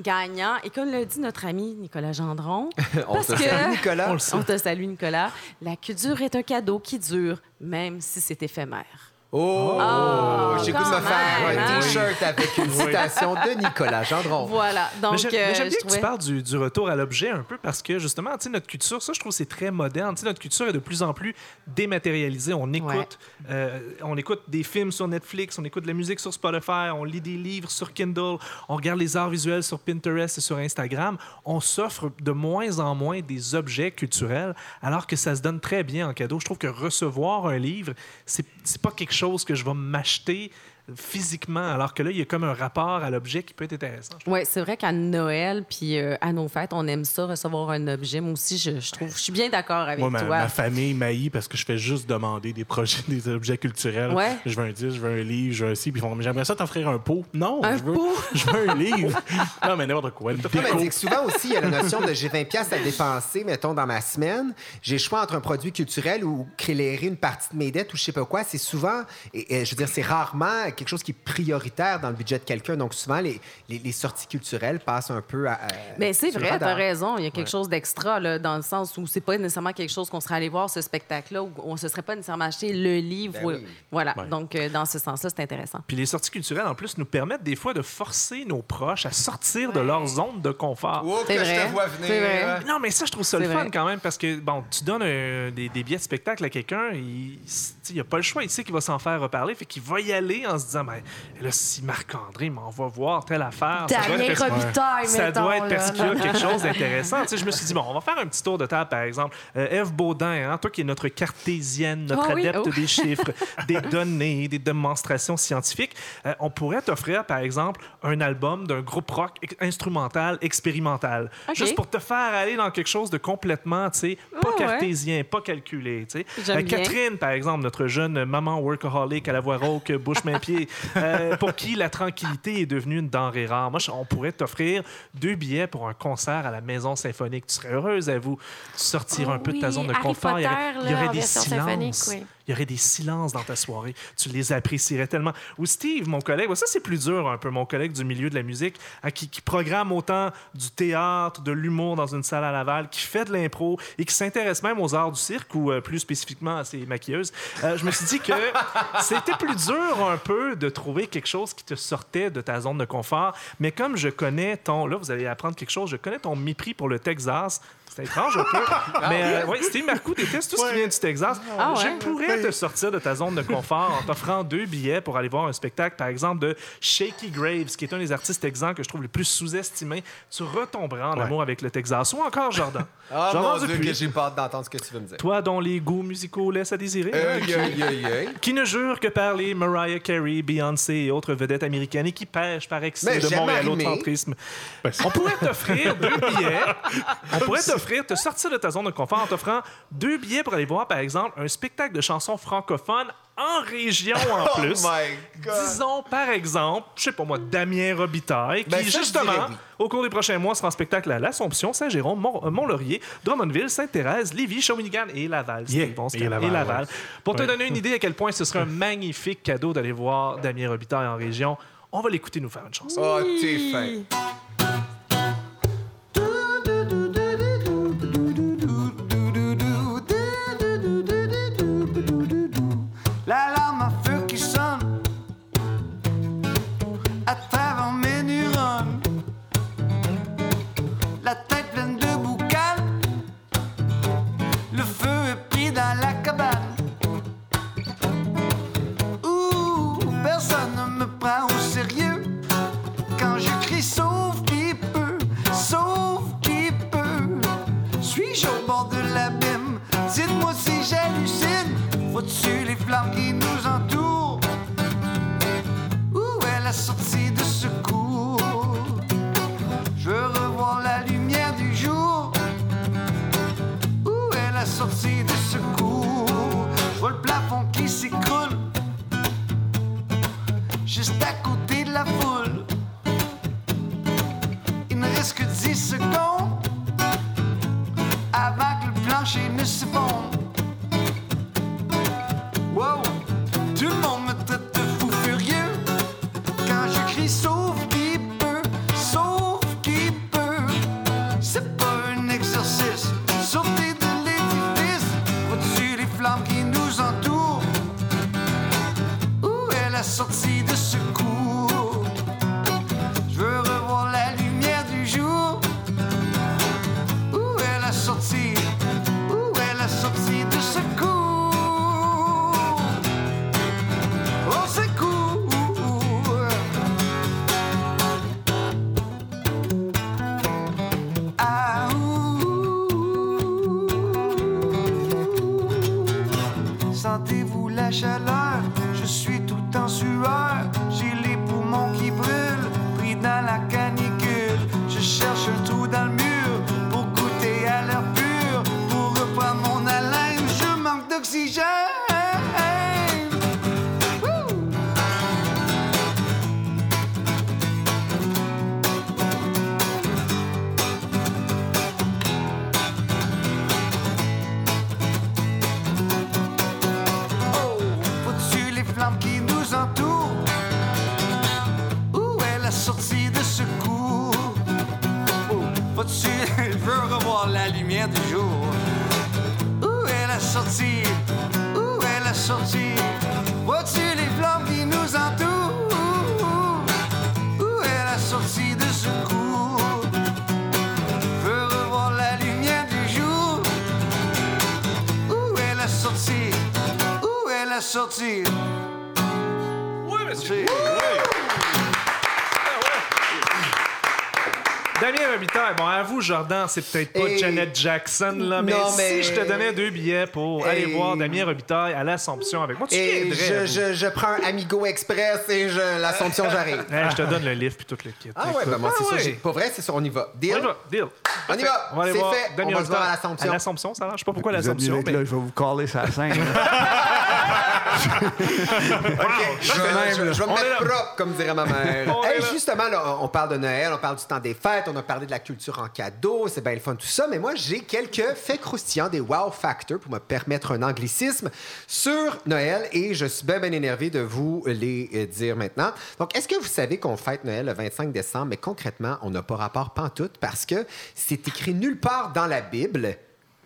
gagnant. Et comme l'a dit notre ami Nicolas Gendron, (laughs) On parce te que... salue, Nicolas. (laughs) On te salue, Nicolas. La culture est un cadeau qui dure, même si c'est éphémère. Oh! Oh, J'ai goût de me faire même, un hein? T-shirt avec une citation de Nicolas Gendron. Voilà. Donc, Mais j'aime euh, j'aime je bien que trouvais- tu parles du, du retour à l'objet un peu parce que justement, tu sais, notre culture, ça, je trouve c'est très moderne. Tu sais, notre culture est de plus en plus dématérialisée. On écoute, euh, on écoute des films sur Netflix, on écoute de la musique sur Spotify, on lit des livres sur Kindle, on regarde les arts visuels sur Pinterest et sur Instagram. On s'offre de moins en moins des objets culturels alors que ça se donne très bien en cadeau. Je trouve que recevoir un livre, c'est c'est pas quelque chose que je vais m'acheter physiquement, alors que là, il y a comme un rapport à l'objet qui peut être intéressant. Oui, c'est vrai qu'à Noël puis euh, à nos fêtes, on aime ça, recevoir un objet. Moi aussi, je, je trouve, je suis bien d'accord avec Moi, ma, toi. ma famille m'haït parce que je fais juste demander des projets, (laughs) des objets culturels. Ouais. Je veux un disque, je veux un livre, je veux un ci. Puis ils font, Mais j'aimerais ça t'offrir un pot. Non, Un je veux, pot? (laughs) je veux un livre. non, mais n'importe quoi. Une Non, mais que souvent aussi, il y a la notion de j'ai 20 pièces à dépenser, mettons, dans ma semaine. J'ai le choix entre un produit culturel ou créer une partie de mes dettes ou je sais pas quoi. C'est souvent, et, et je veux dire, c'est rarement quelque chose qui est prioritaire dans le budget de quelqu'un. Donc souvent, les, les, les sorties culturelles passent un peu à. à- Mais c'est vrai, radar. t'as raison. Il y a quelque chose d'extra, là, dans le sens où c'est pas nécessairement quelque chose qu'on serait allé voir ce spectacle-là, ou on se serait pas nécessairement acheté le livre. Ben oui. Voilà. Ouais. Donc, euh, dans ce sens-là, c'est intéressant. Puis les sorties culturelles, en plus, nous permettent des fois de forcer nos proches à sortir de leur zone de confort. Oh, que C'est je vrai. te vois venir. Vrai. Non, mais ça, je trouve ça le fun vrai. quand même parce que, bon, tu donnes euh, des, des billets de spectacle à quelqu'un, il n'a pas le choix, il sait qu'il va s'en faire reparler, fait qu'il va y aller en se disant, ben là, si Marc-André m'envoie voir telle affaire, ça doit être, Robitaille, ça mettons, doit être là. parce qu'il y a quelque chose d'intéressant. Je me suis dit, bon, on va faire un petit tour de table, par exemple. Euh, Ève Baudin, hein, toi qui es notre cartésienne, notre Ah oui, adepte oh. des chiffres, (laughs) des données, des démonstrations scientifiques, euh, on pourrait t'offrir, par exemple, un album d'un groupe rock instrumental expérimental. Juste pour te faire aller dans quelque chose de complètement, tu sais, pas ouais. cartésien, pas calculé, Euh. Catherine, par exemple, notre jeune maman workaholic à la voix rauque, bouche main pied, euh, pour qui la tranquillité est devenue une denrée rare. Moi, on pourrait t'offrir deux billets pour un concert à la Maison Symphonique. Tu serais heureuse, à vous, sortir Oh un peu de ta zone de Harry confort. il y aurait, il y des silences. oui. Il y aurait des silences dans ta soirée. Tu les apprécierais tellement. Ou Steve, mon collègue, ça c'est plus dur un peu, mon collègue du milieu de la musique, hein, qui, qui programme autant du théâtre, de l'humour dans une salle à Laval, qui fait de l'impro et qui s'intéresse même aux arts du cirque ou euh, plus spécifiquement à ses maquilleuses. Euh, je me suis dit que (laughs) c'était plus dur un peu de trouver quelque chose qui te sortait de ta zone de confort. Mais comme je connais ton... Là, vous allez apprendre quelque chose. Je connais ton mépris pour le Texas. C'est étrange peu. (laughs) Mais euh, ouais, Steve Marcoux déteste tout ce qui vient du Texas. Ah ouais? Je pourrais te sortir de ta zone de confort en t'offrant deux billets pour aller voir un spectacle, par exemple, de Shaky Graves, qui est un des artistes texans que je trouve les plus sous-estimés. Tu retomberas en Ouais. amour avec le Texas. Ou encore Jordan. (laughs) Ah, Jordan mon Dieu, que j'ai pas hâte d'entendre ce que tu veux me dire. Toi dont les goûts musicaux laissent à désirer. hein, Aïe, aïe, aïe, aïe. qui ne jure que par les Mariah Carey, Beyoncé et autres vedettes américaines et qui pêche par excès de j'aime montréalocentrisme. On pourrait t'offrir deux billets. (laughs) On pourrait t'offrir, te sortir de ta zone de confort en t'offrant deux billets pour aller voir, par exemple, un spectacle de chansons francophones en région en plus. Oh my God. Disons, par exemple, je sais pas moi, Damien Robitaille, qui Ben, ça, je justement, dirais oui. au cours des prochains mois, sera en spectacle à l'Assomption, Saint-Jérôme, Mont- euh, Mont-Laurier, Drummondville, Sainte-Thérèse, Lévis, Shawinigan et Laval. Yeah. Steve, on se Et. Laval, Et Laval. ouais. Pour te donner une idée à quel point ce serait un magnifique cadeau d'aller voir Damien Robitaille en région, on va l'écouter nous faire une chanson. Oh, t'es fin. Les flammes qui nous entourent? Où est la sortie c'est peut-être pas Et- Janet Jackson, là, mais, Non, mais- si je te donnais deux billets pour aller voir Damien Robitaille à l'Assomption avec moi, tu Et viendrais. je, je, je prends un Amigo Express et je, l'Assomption, j'arrive. (laughs) Hey, je te donne le livre puis tout le kit. Ah ouais, ben moi, c'est Ah ça. ouais. j'ai- Pour vrai, c'est ça, on y va. Deal? On y va, deal. On y va. On va aller C'est voir fait. Damien On va se voir à Robitaille. l'Assomption. À l'Assomption, ça va? Je sais pas pourquoi l'Assomption, mais... là, je vais vous caller sa scène. (laughs) Je, je- je vais me mettre propre, comme dirait ma mère. Hey, justement, là, on parle de Noël, on parle du temps des fêtes, on a parlé de la culture en cadeau, c'est bien le fun tout ça, mais moi, j'ai quelques faits croustillants, des wow factors pour me permettre un anglicisme sur Noël et je suis bien, bien énervé de vous les euh, dire maintenant. Donc, est-ce que vous savez qu'on fête Noël le 25 décembre, mais concrètement, on n'a pas rapport pantoute parce que c'est écrit nulle part dans la Bible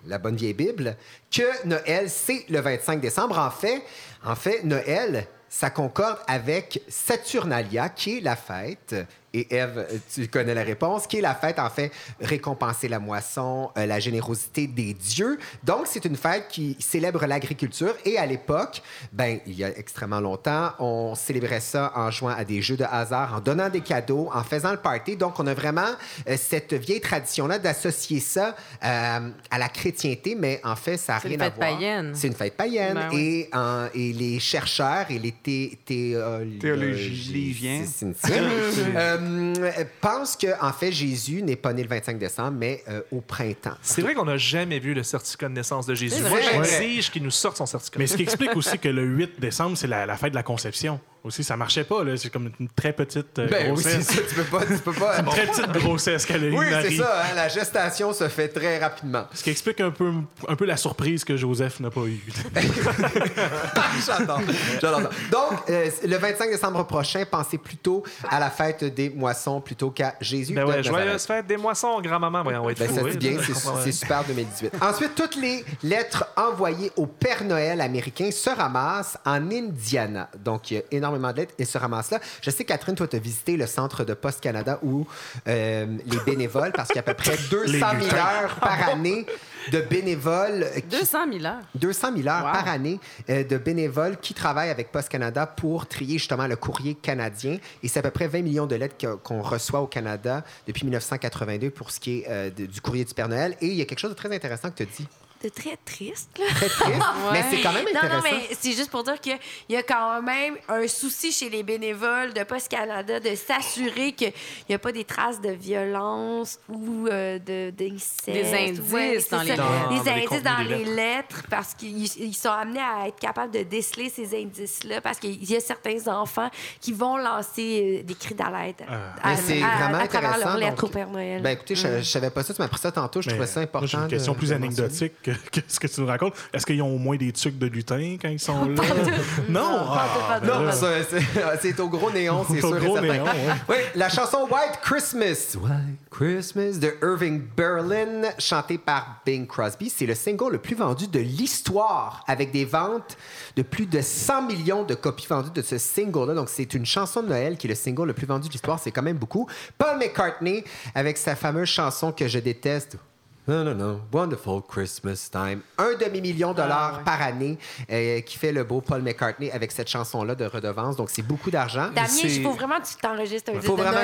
la bonne vieille Bible, que Noël, c'est le 25 décembre. En fait, en fait, Noël, ça concorde avec Saturnalia, qui est la fête. Et Eve, tu connais la réponse, qui est la fête, en fait, récompenser la moisson, euh, la générosité des dieux. Donc, c'est une fête qui célèbre l'agriculture. Et à l'époque, ben, il y a extrêmement longtemps, on célébrait ça en jouant à des jeux de hasard, en donnant des cadeaux, en faisant le party. Donc, on a vraiment euh, cette vieille tradition-là d'associer ça euh, à la chrétienté, mais en fait, ça n'a C'est rien une à fête voir. païenne. C'est une fête païenne. Ben oui. et, euh, et les chercheurs et les thé- théolo- Théologiens. (laughs) Euh, pensent que en fait, Jésus n'est pas né le 25 décembre, mais euh, au printemps. C'est vrai qu'on n'a jamais vu le certificat de naissance de Jésus. C'est Moi, j'exige qu'il nous sorte son certificat. Mais ce qui explique aussi que le 8 décembre, c'est la, la fête de la conception. Aussi, ça marchait pas. là. C'est comme une très petite euh, Ben oui, c'est grossesse. ça. Tu peux pas. Tu peux pas (laughs) une très petite grossesse qu'elle a eu, oui, c'est Marie. ça. hein, la gestation se fait très rapidement. Ce qui explique un peu, un peu la surprise que Joseph n'a pas eue. (laughs) J'adore. J'adore ça. Donc, euh, le 25 décembre prochain, pensez plutôt à la fête des moissons plutôt qu'à Jésus. Ben de ouais, Nazareth. joyeuse fête des moissons, grand-maman. Voyons, on va être Ben, ça fourrés, dit bien, là, c'est je comprends c'est super 2018. Ensuite, toutes les lettres envoyées au Père Noël américain se ramassent en Indiana. Donc, il y a énormément de lettres et se ramassent là. Je sais, Catherine, toi, tu as visité le centre de Poste Canada où euh, les bénévoles, parce qu'il y a à peu près (laughs) 200 000 heures par année de bénévoles. qui- 200 000 heures. 200 000 heures Wow. par année euh, de bénévoles qui travaillent avec Post Canada pour trier justement le courrier canadien. Et c'est à peu près 20 millions de lettres qu'on reçoit au Canada depuis 1982 pour ce qui est euh, de- du courrier du Père Noël. Et il y a quelque chose de très intéressant que tu as dit. De très triste, là. Très triste, (laughs) mais c'est quand même Non, intéressant. non, mais c'est juste pour dire qu'il y a quand même un souci chez les bénévoles de Post Canada de s'assurer qu'il n'y a pas des traces de violence ou euh, de d'inceste. Des indices Ouais, dans les lettres. Dans Des indices dans les lettres parce qu'ils ils sont amenés à être capables de déceler ces indices-là parce qu'il y a certains enfants qui vont lancer euh, des cris d'alerte à, c'est à- vraiment à travers intéressant, leurs lettres donc- au Père Noël. Ben écoutez, je, je savais pas ça. Tu m'as appris ça tantôt. Je Mais, trouvais ça important. J'ai une question de- plus de anecdotique que, (laughs) que ce que tu nous racontes. Est-ce qu'ils ont au moins des trucs de lutin quand ils sont (laughs) là? non! Ah, ben Non, là. ça, c'est (laughs) c'est au gros néon, c'est Au sûr et gros certain. néon, ouais. Oui, la chanson White Christmas, White Christmas de Irving Berlin, chantée par Bing Crosby, c'est le single le plus vendu de l'histoire, avec des ventes de plus de 100 millions de copies vendues de ce single-là. Donc, c'est une chanson de Noël qui est le single le plus vendu de l'histoire. C'est quand même beaucoup. Paul McCartney, avec sa fameuse chanson que je déteste. Non, non, non. Wonderful Christmas Time. Un demi-million de dollars par année euh, qui fait le beau Paul McCartney avec cette chanson-là de redevance. Donc, c'est beaucoup d'argent. Damien, il faut vraiment que tu t'enregistres un disque Faut de vraiment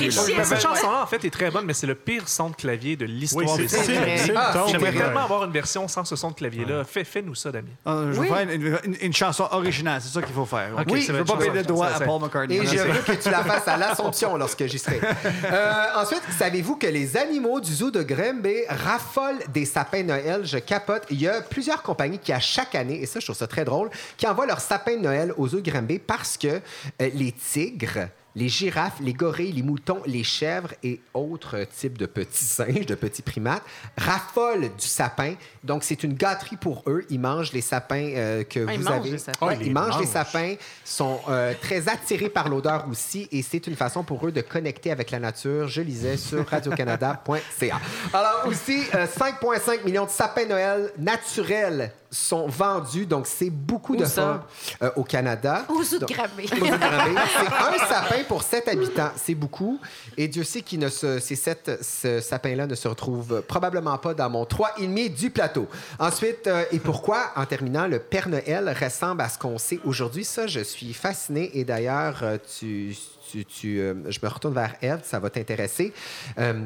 Oui, ça. cette chanson-là, en fait, est très bonne, mais c'est le pire son de clavier de Oui, l'histoire c'est des Ah. J'aimerais ouais. tellement avoir une version sans ce son de clavier-là. Fais, fais-nous ça, Damien. Ah, je vais Oui. faire une, une- une chanson originale, c'est ça qu'il faut faire. Ok, Oui, ça Je veux pas payer de doigts Ça, à Paul McCartney. Et je veux (laughs) que tu la fasses à l'Assomption lorsque j'y serai. Euh, ensuite, savez-vous que les animaux du zoo de Grimby raffolent des sapins Noël? Je capote. Il y a plusieurs compagnies qui, à chaque année, et ça, je trouve ça très drôle, qui envoient leurs sapins Noël au zoo de Grimby parce que euh, les tigres les girafes, les gorilles, les moutons, les chèvres et autres types de petits singes, de petits primates raffolent du sapin. Donc, c'est une gâterie pour eux. Ils mangent les sapins euh, que Ah, ils vous mangent avez. les sapins. Ouais, ils ils les mangent les mangent. sapins, sont euh, très attirés par l'odeur aussi et c'est une façon pour eux de connecter avec la nature. Je lisais sur radiocanada.ca. Alors aussi, euh, 5,5 millions de sapins Noël naturels sont vendus, donc c'est beaucoup Où de ça? euh, au Canada. Aux Granby. C'est un sapin pour sept habitants. C'est beaucoup. Et Dieu sait que ces sept ce sapins-là ne se retrouvent probablement pas dans mon 3,5 du plateau. Ensuite, euh, et pourquoi, en terminant, le Père Noël ressemble à ce qu'on sait aujourd'hui? Ça, je suis fasciné. Et d'ailleurs, euh, tu... tu- tu, euh, je me retourne vers Eve, ça va t'intéresser.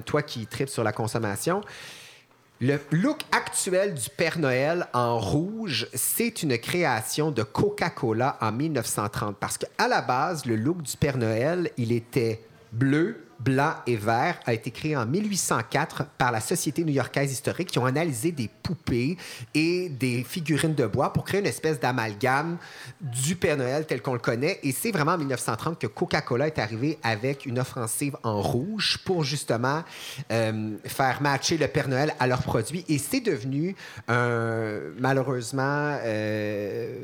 Toi qui tripes sur la consommation. Le look actuel du Père Noël en rouge, c'est une création de Coca-Cola en 1930. Parce qu'à la base, le look du Père Noël, il était bleu, blanc et vert, a été créé en 1804 par la Société new-yorkaise historique qui ont analysé des poupées et des figurines de bois pour créer une espèce d'amalgame du Père Noël tel qu'on le connaît. Et c'est vraiment en 1930 que Coca-Cola est arrivé avec une offensive en rouge pour justement euh, faire matcher le Père Noël à leurs produits. Et c'est devenu, euh, malheureusement, euh,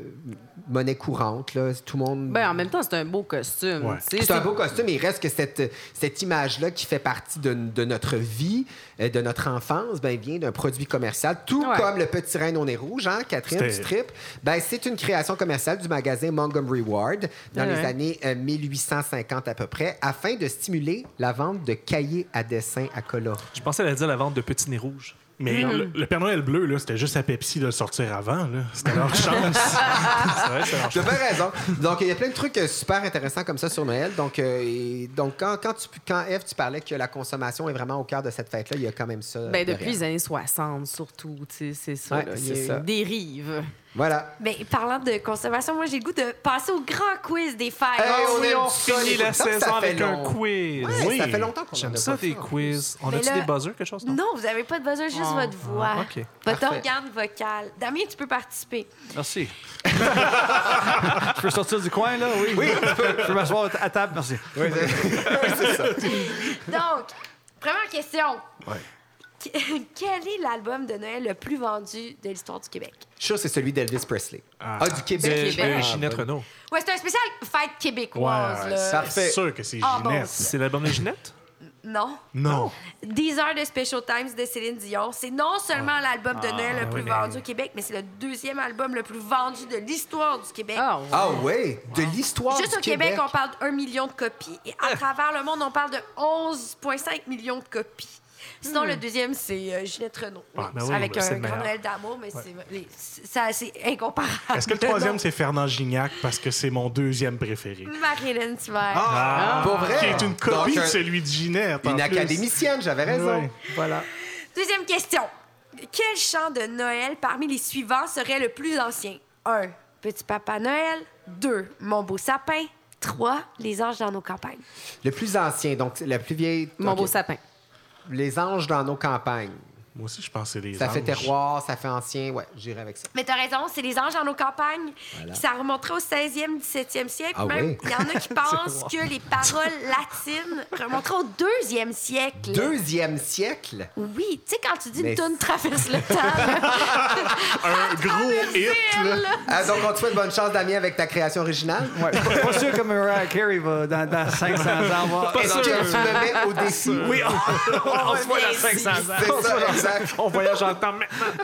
monnaie courante. Là. Tout le monde... Ben, en même temps, c'est un beau costume. Ouais. C'est un beau costume, mais il reste que cette, cette image-là qui fait partie de, de notre vie, euh, de notre enfance, ben, vient d'un produit commercial. Tout Ouais. comme le petit reine au nez rouge, hein, Catherine, C'était- du trip. Ben, c'est une création commerciale du magasin Montgomery Ward dans Ouais. les années euh, 1850 à peu près, afin de stimuler la vente de cahiers à dessin à colorer. Je pensais à la dire la vente de petits nez rouges. Mais Mm. le, le Père Noël bleu, là, c'était juste à Pepsi de le sortir avant. là. C'était leur (laughs) chance. Tu as bien raison. Donc, il y a plein de trucs euh, super intéressants comme ça sur Noël. Donc, euh, et- donc quand, quand, tu, quand, Eve, tu parlais que la consommation est vraiment au cœur de cette fête-là, il y a quand même ça. Ben, de depuis les années 60, surtout, c'est ça. Ouais, là. Il c'est y a ça. une dérive. Voilà. Ben, parlant de consommation, moi, j'ai le goût de passer au grand quiz des fêtes. Hey, on Oui, on ça, finit la Ça, ça saison fait avec un long. quiz. Ouais, Oui. Ça fait longtemps qu'on J'aime a ça, pas des quiz. On Mais a-tu là- des buzzers, quelque chose? Non, vous n'avez pas de buzzer, juste Ah, votre voix. ah, OK. Votre Parfait. organe vocal. Damien, tu peux participer. Merci. (laughs) je peux sortir du coin, là? Oui. Oui. Je peux m'asseoir à table, merci. (laughs) Donc, première question. Qu- (laughs) Quel est l'album de Noël le plus vendu de l'histoire du Québec? Je suis sûr que c'est celui d'Elvis Presley. Ah, du Québec. Ah, Ginette ben. Renault. Ouais, c'est un spécial fête québécoise. Ouais, là. C'est sûr que c'est Ah, bon, Ginette. C'est l'album de Ginette? Non. Non. 10 heures de Special Times de Céline Dion. C'est non seulement l'album de Noël le plus oui, mais- vendu au Québec, mais c'est le deuxième album le plus vendu de l'histoire du Québec. Ah, ouais. Ah oui, de l'histoire Juste du au Québec, Québec. on parle d'un million de copies. Et à travers le monde, on parle de 11,5 millions de copies. Sinon, le deuxième, c'est euh, Ginette Renault. Ah, ben oui, avec ben un grand. Noël d'amour, mais c'est- les- ça, c'est incomparable. Est-ce que le troisième, (laughs) c'est Fernand Gignac? Parce que c'est mon deuxième préféré? Marilyn Thibert. Ah, pour vrai? Qui est une copie Donc, de un- celui de Ginette. Une plus. académicienne, j'avais raison. Ouais. Voilà. Deuxième question. Quel chant de Noël parmi les suivants serait le plus ancien? 1. Petit Papa Noël. 2. Mon beau sapin. 3. Les anges dans nos campagnes. Le plus ancien, donc la plus vieille. Mon beau sapin. Les anges dans nos campagnes. Moi aussi, je pense que c'est les Ça fait anges. terroir, ça fait ancien. Ouais, j'irai avec ça. Mais t'as raison, c'est les anges dans nos campagnes. Ça remonterait au 16e, 17e siècle. Ah Même, oui? il y en a qui (laughs) pensent que les paroles latines remonteraient au 2e siècle. Deuxième siècle? Oui, tu sais, quand tu dis Mais- une tonne traverse le (laughs) temps. Un gros hit, là. Ah, donc, on te souhaite bonne chance, Damien, avec ta création originale? Ouais, pas, pas sûr que Mariah Carey va dans, dans 500 ans. va- Est-ce que tu le mets au défi? Oui, on, on se voit dans 500 ans. C'est ça, exact. On voyage le temps maintenant.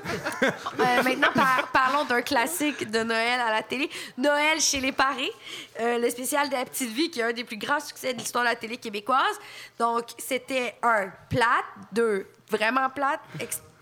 Euh, maintenant, par- parlons d'un classique de Noël à la télé. Noël chez les parés, euh, le spécial de la petite vie qui est un des plus grands succès de l'histoire de la télé québécoise. Donc, c'était un plate, deux vraiment plate,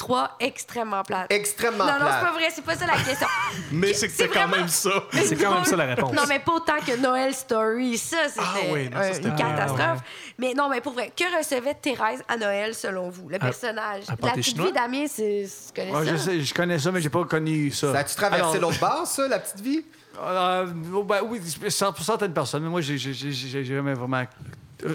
ex- trois extrêmement plate. Extrêmement non, non, plate. c'est pas vrai, c'est pas ça la question. (laughs) Mais c'est que c'est quand même ça. (laughs) C'est quand même ça la réponse. Non, mais pas autant que Noël Story. Ça, c'était Ah oui, non, euh, une catastrophe. Mais non, mais pour vrai, que recevait Thérèse à Noël, selon vous, le personnage? à part la petite Chinois? vie d'Amien, c'est... Tu connais Ouais, ça? je, sais, je connais ça, mais j'ai pas connu ça. Ça a-tu traversé l'autre bord, ça, la petite vie? (laughs) euh, oh, ben oui, pour certaines personnes, mais moi, j'ai jamais vraiment euh,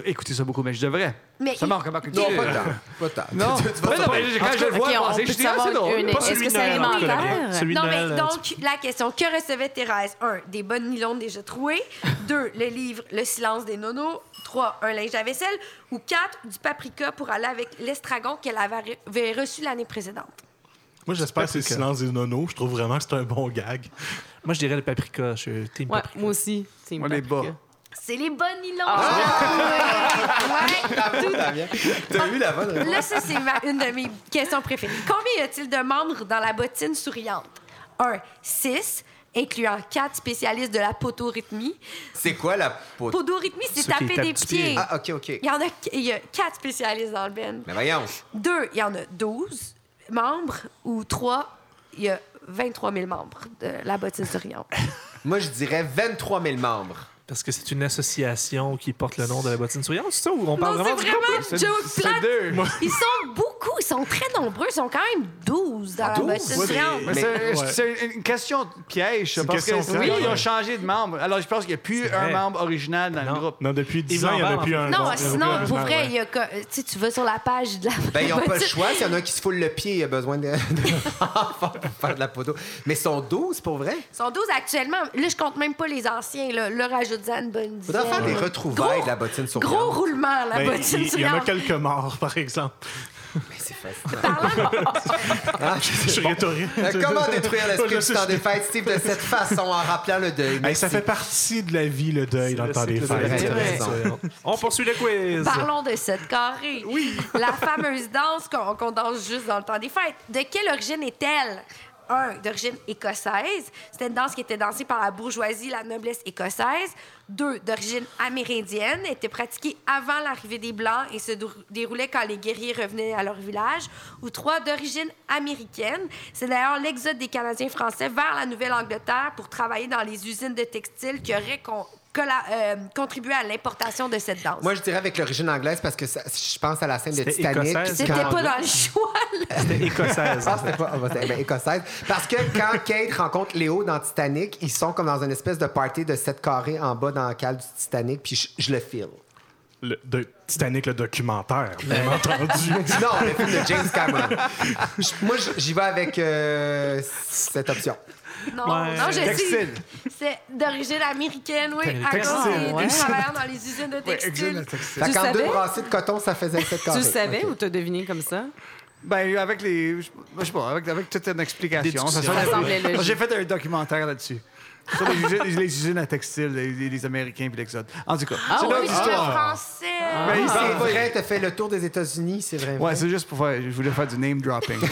écouter ça beaucoup, mais je devrais. Mais ça il- manque ma culture. Non, pas tant. Pas tant. Non, (laughs) Mais non, mais quand je le vois passer, je dis, ah, c'est drôle. Est-ce que c'est alimentaire? Non, mais euh, donc, la question que recevait Thérèse? Un, des bonnes nylons déjà trouées. Deux, le livre Le silence des nonos. Trois, un linge à vaisselle. Ou quatre, du paprika pour aller avec l'estragon qu'elle avait reçu l'année précédente. Moi, j'espère que c'est le silence des nonos. Je trouve vraiment que c'est un bon gag. Moi, je dirais le paprika. Je suis team Ouais, paprika. moi aussi. team Moi, les paprika. bas. C'est les bonnes nylons. Ouais, tout- T'as eu la bonne réponse? Là, ça, c'est ma- une de mes questions préférées. Combien y a-t-il de membres dans la bottine souriante? 1. 6, incluant 4 spécialistes de la podorythmie. C'est quoi la peau? Podorythmie, c'est taper des pieds. pied. Ah, OK, OK. Il y en a, il y a 4 spécialistes dans le Ben. Mais voyons. 2, il y en a 12 membres. Ou 3, il y a 23 000 membres de la bottine souriante. Moi, je dirais 23 000 membres. Parce que c'est une association qui porte le nom de la bottine souriante, c'est ça? Ou on parle non, vraiment c'est du couple? vraiment plate. deux. Ils sont beaucoup, ils sont très nombreux. Ils sont quand même 12 dans la 12? bottine souriante. Mais Mais- c'est ouais. c'est une question piège, parce question que piège, oui, ils ont changé de membre. Alors, je pense qu'il n'y a plus un membre original dans Non. le groupe. Non, depuis 10 Ils ans, il n'y en a plus un. Non, sinon, pour vrai, il y a tu sais, tu vas sur la page de la Ben, ils n'ont pas le choix. S'il y en a un qui se foule le pied, il a besoin de, (laughs) pour faire de la poteau. Mais ils sont 12 pour vrai? Ils sont 12 actuellement. Là, je compte même pas les anciens. Là, là rajoute-en une bonne dizaine. Faudrait faire des retrouvailles Gros- de la bottine souriante. Gros roulement, la Ben, bottine il, il y en a quelques morts, par exemple. Mais c'est facile. (laughs) Parlant- Ah, Je suis rhétorique. Euh, Comment détruire l'esprit du temps des fêtes, Steve, de cette façon, en rappelant le deuil? Hey, ça fait partie de la vie, le deuil, dans le temps des fêtes. On poursuit le quiz. Parlons de cette carrée. Oui. La fameuse danse qu'on qu'on danse juste dans le temps des fêtes. De quelle origine est-elle? Un, d'origine écossaise. C'était une danse qui était dansée par la bourgeoisie, la noblesse écossaise. Deux, d'origine amérindienne. Était pratiquée avant l'arrivée des Blancs et se déroulait quand les guerriers revenaient à leur village. Ou trois, d'origine américaine. C'est d'ailleurs l'exode des Canadiens français vers la Nouvelle-Angleterre pour travailler dans les usines de textiles qui auraient con- euh, contribué à l'importation de cette danse. Moi, je dirais avec l'origine anglaise parce que ça- je pense à la scène de C'était Titanic. écossaise. C'était quand- pas dans le (laughs) choix, là. C'était écossaise. Ah, c'était pas. ah, bah, c'était- ben, écossaise. Parce que quand Kate rencontre Léo dans Titanic, ils sont comme dans une espèce de party de 7 carrés en bas dans le cale du Titanic, puis je, je le file. Le, de Titanic, le documentaire, bien (laughs) entendu. Non, le film de James Cameron. Je- Moi, j'y vais avec euh, cette option. Non, Ouais. non, je sais. Textile. C'est d'origine américaine, oui, à Textile, cause des, des ouais. travailleurs dans les usines de textiles. Fait Tu qu'en deux savais? brassées de coton, ça faisait 7 carrés. Tu le savais Ok. ou t'as deviné comme ça? Ben, avec les. Je sais pas, avec, avec toute une explication. Ça, Ça. J'ai fait un documentaire là-dessus. Sur les usines, les usines à textile, les, les- les Américains puis l'Exode. En tout cas, c'est ouais? notre Oui, le histoire. français. Ben, il C'est parle pas- vrai, t'as fait le tour des États-Unis, c'est vrai. Ouais, c'est juste pour faire. Je voulais faire du name dropping. (laughs)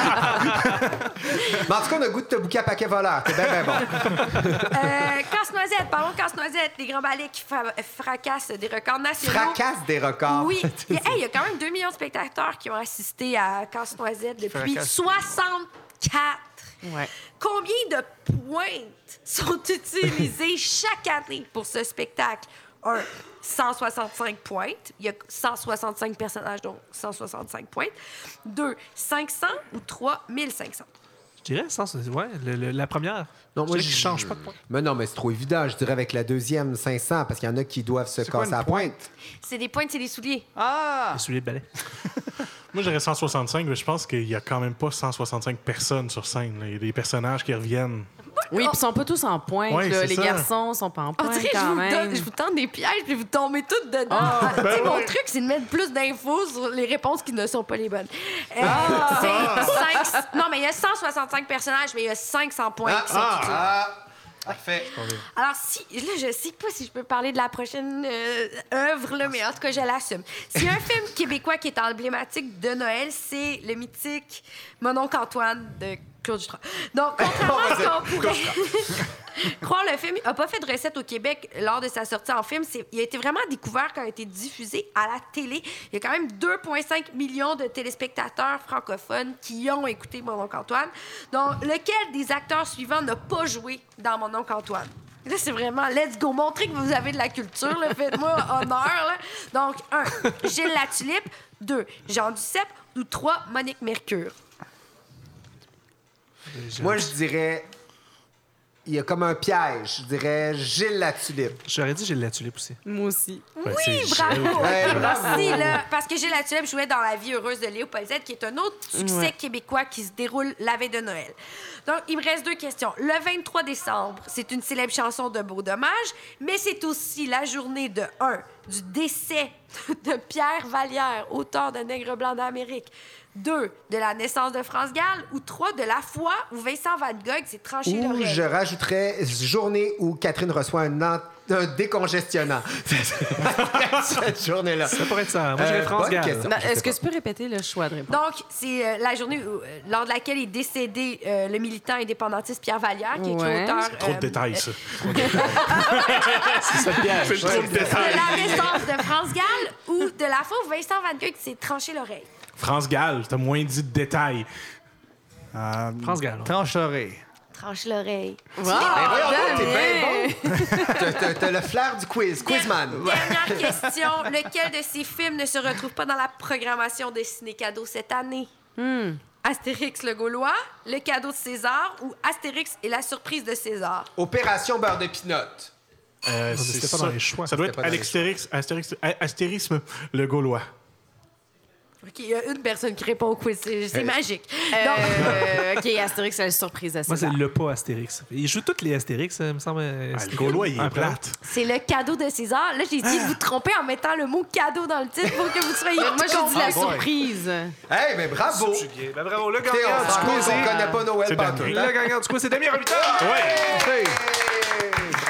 (laughs) Mais en tout cas, on a goût de te bouquer à paquet voleur. T'es bien, bien bon. Euh, casse-noisette, parlons de casse-noisette. Les grands ballets qui fra- fracassent des records nationaux. Fracasse des records. Oui. (laughs) Il y, a, hey, il y a quand même 2 millions de spectateurs qui ont assisté à Casse-Noisette depuis Fracasse. 64. Ouais. Combien de pointes sont (laughs) utilisées chaque année pour ce spectacle? Un, 165 pointes. Il y a 165 personnages, donc 165 pointes. Deux, 500 ou 3, 1500. Je dirais, ça, c'est- ouais, le- le- la première. Non, je moi, je qu'il change pas de point. Mais non, mais c'est trop évident. Je dirais avec la deuxième, 500, parce qu'il y en a qui doivent se quoi casser la pointe? C'est des pointes, c'est des souliers. Ah! Les souliers de ballet. (laughs) Moi, j'aurais 165, mais je pense qu'il n'y a quand même pas 165 personnes sur scène. là. Il y a des personnages qui reviennent. Oui, puis ils sont pas tous en pointe. Là. Les ça. garçons sont pas en On pointe dirait que je quand vous, même. donne- je vous tente des pièges puis vous tombez toutes dedans. Ah, Tu sais, ben mon truc, c'est de mettre plus d'infos sur les réponses qui ne sont pas les bonnes. Euh, Ah. cinq- Non, mais il y a 165 personnages, mais il y a 500 points Ah, qui sont ah, ah. Parfait. Alors, si, là, je sais pas si je peux parler de la prochaine euh, œuvre, là, mais en tout cas, je l'assume. S'il y a un film québécois qui est emblématique de Noël, c'est le mythique Mon oncle Antoine de Claude Jutras. Donc, contrairement à ce qu'on pourrait (laughs) croire, le film n'a pas fait de recette au Québec lors de sa sortie en film. Il a été vraiment découvert quand il a été diffusé à la télé. Il y a quand même 2,5 millions de téléspectateurs francophones qui ont écouté Mon oncle Antoine. Donc, lequel des acteurs suivants n'a pas joué dans Mon oncle Antoine? Là, c'est vraiment let's go. Montrez que vous avez de la culture. Faites-moi (laughs) honneur. là. Donc, un, Gilles Latulippe. Deux, Jean Duceppe. Ou trois, Monique Mercure. Moi, je dirais il y a comme un piège. Je dirais Gilles la tulipe. J'aurais dit j'ai la tulipe aussi. Moi aussi. Oui, c'est bravo! Ouais, bravo. Merci, là. Parce que Gilles la Tulipe jouait dans La vie heureuse de Léo Paulzette, qui est un autre succès Ouais. québécois qui se déroule la veille de Noël. Donc, il me reste deux questions. Le 23 décembre, c'est une célèbre chanson de Beau Dommage, mais c'est aussi la journée de 1 du décès (laughs) de Pierre Vallière, auteur de Nègre blanc d'Amérique. 2 de la naissance de France Gall ou 3 de la fois où Vincent Van Gogh s'est tranché Ou l'oreille. je rajouterais journée où Catherine reçoit un, un décongestionnant. (laughs) Cette journée-là. Ça pourrait être ça. Moi, Euh, question. Non, je sais Est-ce que tu peux répéter le choix de réponse? Donc, c'est euh, la journée où, euh, lors de laquelle est décédé euh, le militant indépendantiste Pierre Vallière, qui est auteur... Trop de euh, détails, ça. (laughs) C'est ça. (laughs) C'est trop de de détails. la naissance de France Gall ou de la où Vincent Van Gogh s'est tranché l'oreille. France Gall, t'as moins dit de détails. Euh, France Gall. tranche l'oreille. Tranche l'oreille. Wow, Ben t'es bien bon. (laughs) T'as- le flair du quiz. Quizman. Dernière question. (laughs) Lequel de ces films ne se retrouve pas dans la programmation des ciné-cadeaux cette année? Hmm. Astérix le Gaulois, Le cadeau de César ou Astérix et la surprise de César? Opération beurre de pinot. Euh, mais c'est c'était pas ça. dans les choix. Ça doit être Astérix, Astérix, Astérisme, le Gaulois. OK, il y a une personne qui répond au quiz. C'est c'est magique. Donc, Euh, (laughs) OK, Astérix, c'est la surprise à Moi, c'est le pas Astérix. Il joue toutes les Astérix, ça me semble. euh, Ah, c'est- le Gaulois, il est Ah, plate. c'est le cadeau de César. Là, j'ai dit de vous tromper en mettant le mot cadeau dans le titre pour que vous soyez Moi, j'ai dit la Ah, boy. surprise. Hey, mais bravo. Ben, bravo, le on gagnant du quiz. qu'on connaît pas Noël C'est partout. Damien. Le gagnant du quiz, c'est Damien Robitaille. Ouais.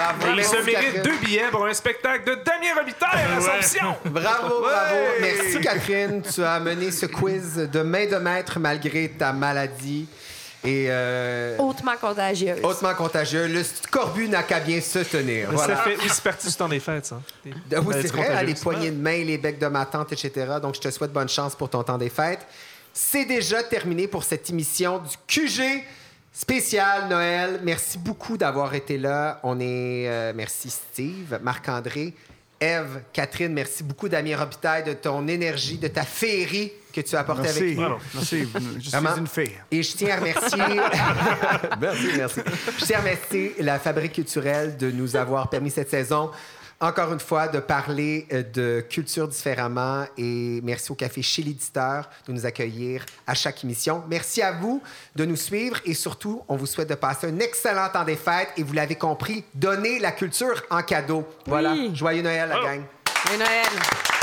Bravo. Et il se mérite Catherine. deux billets pour un spectacle de Damien Robitaille à l'Assomption. Bravo, bravo. Ouais. Merci, Catherine. Tu as mené ce quiz de main de maître malgré ta maladie. Et euh, hautement contagieuse. hautement contagieux. Le scorbut n'a qu'à bien se tenir. Voilà. Ça fait aussi partie du temps des fêtes, ça? Ah Oui, c'est vrai, hein, les poignées de main, les becs de ma tante, etc. Donc, je te souhaite bonne chance pour ton temps des fêtes. C'est déjà terminé pour cette émission du QG spécial Noël. Merci beaucoup d'avoir été là. On est... euh, merci Steve, Marc-André, Eve, Catherine. Merci beaucoup Damien Robitaille de ton énergie, de ta féerie que tu as apportée avec Merci. nous. Merci. Je suis une fille. Et je tiens à remercier. (laughs) merci, merci. Je tiens à remercier la Fabrique culturelle de nous avoir permis cette saison, encore une fois, de parler euh, de culture différemment. Et merci au Café chez l'éditeur de nous accueillir à chaque émission. Merci à vous de nous suivre et surtout, on vous souhaite de passer un excellent temps des fêtes. Et vous l'avez compris, donnez la culture en cadeau. Voilà. Joyeux Noël, la gang. Et Noël.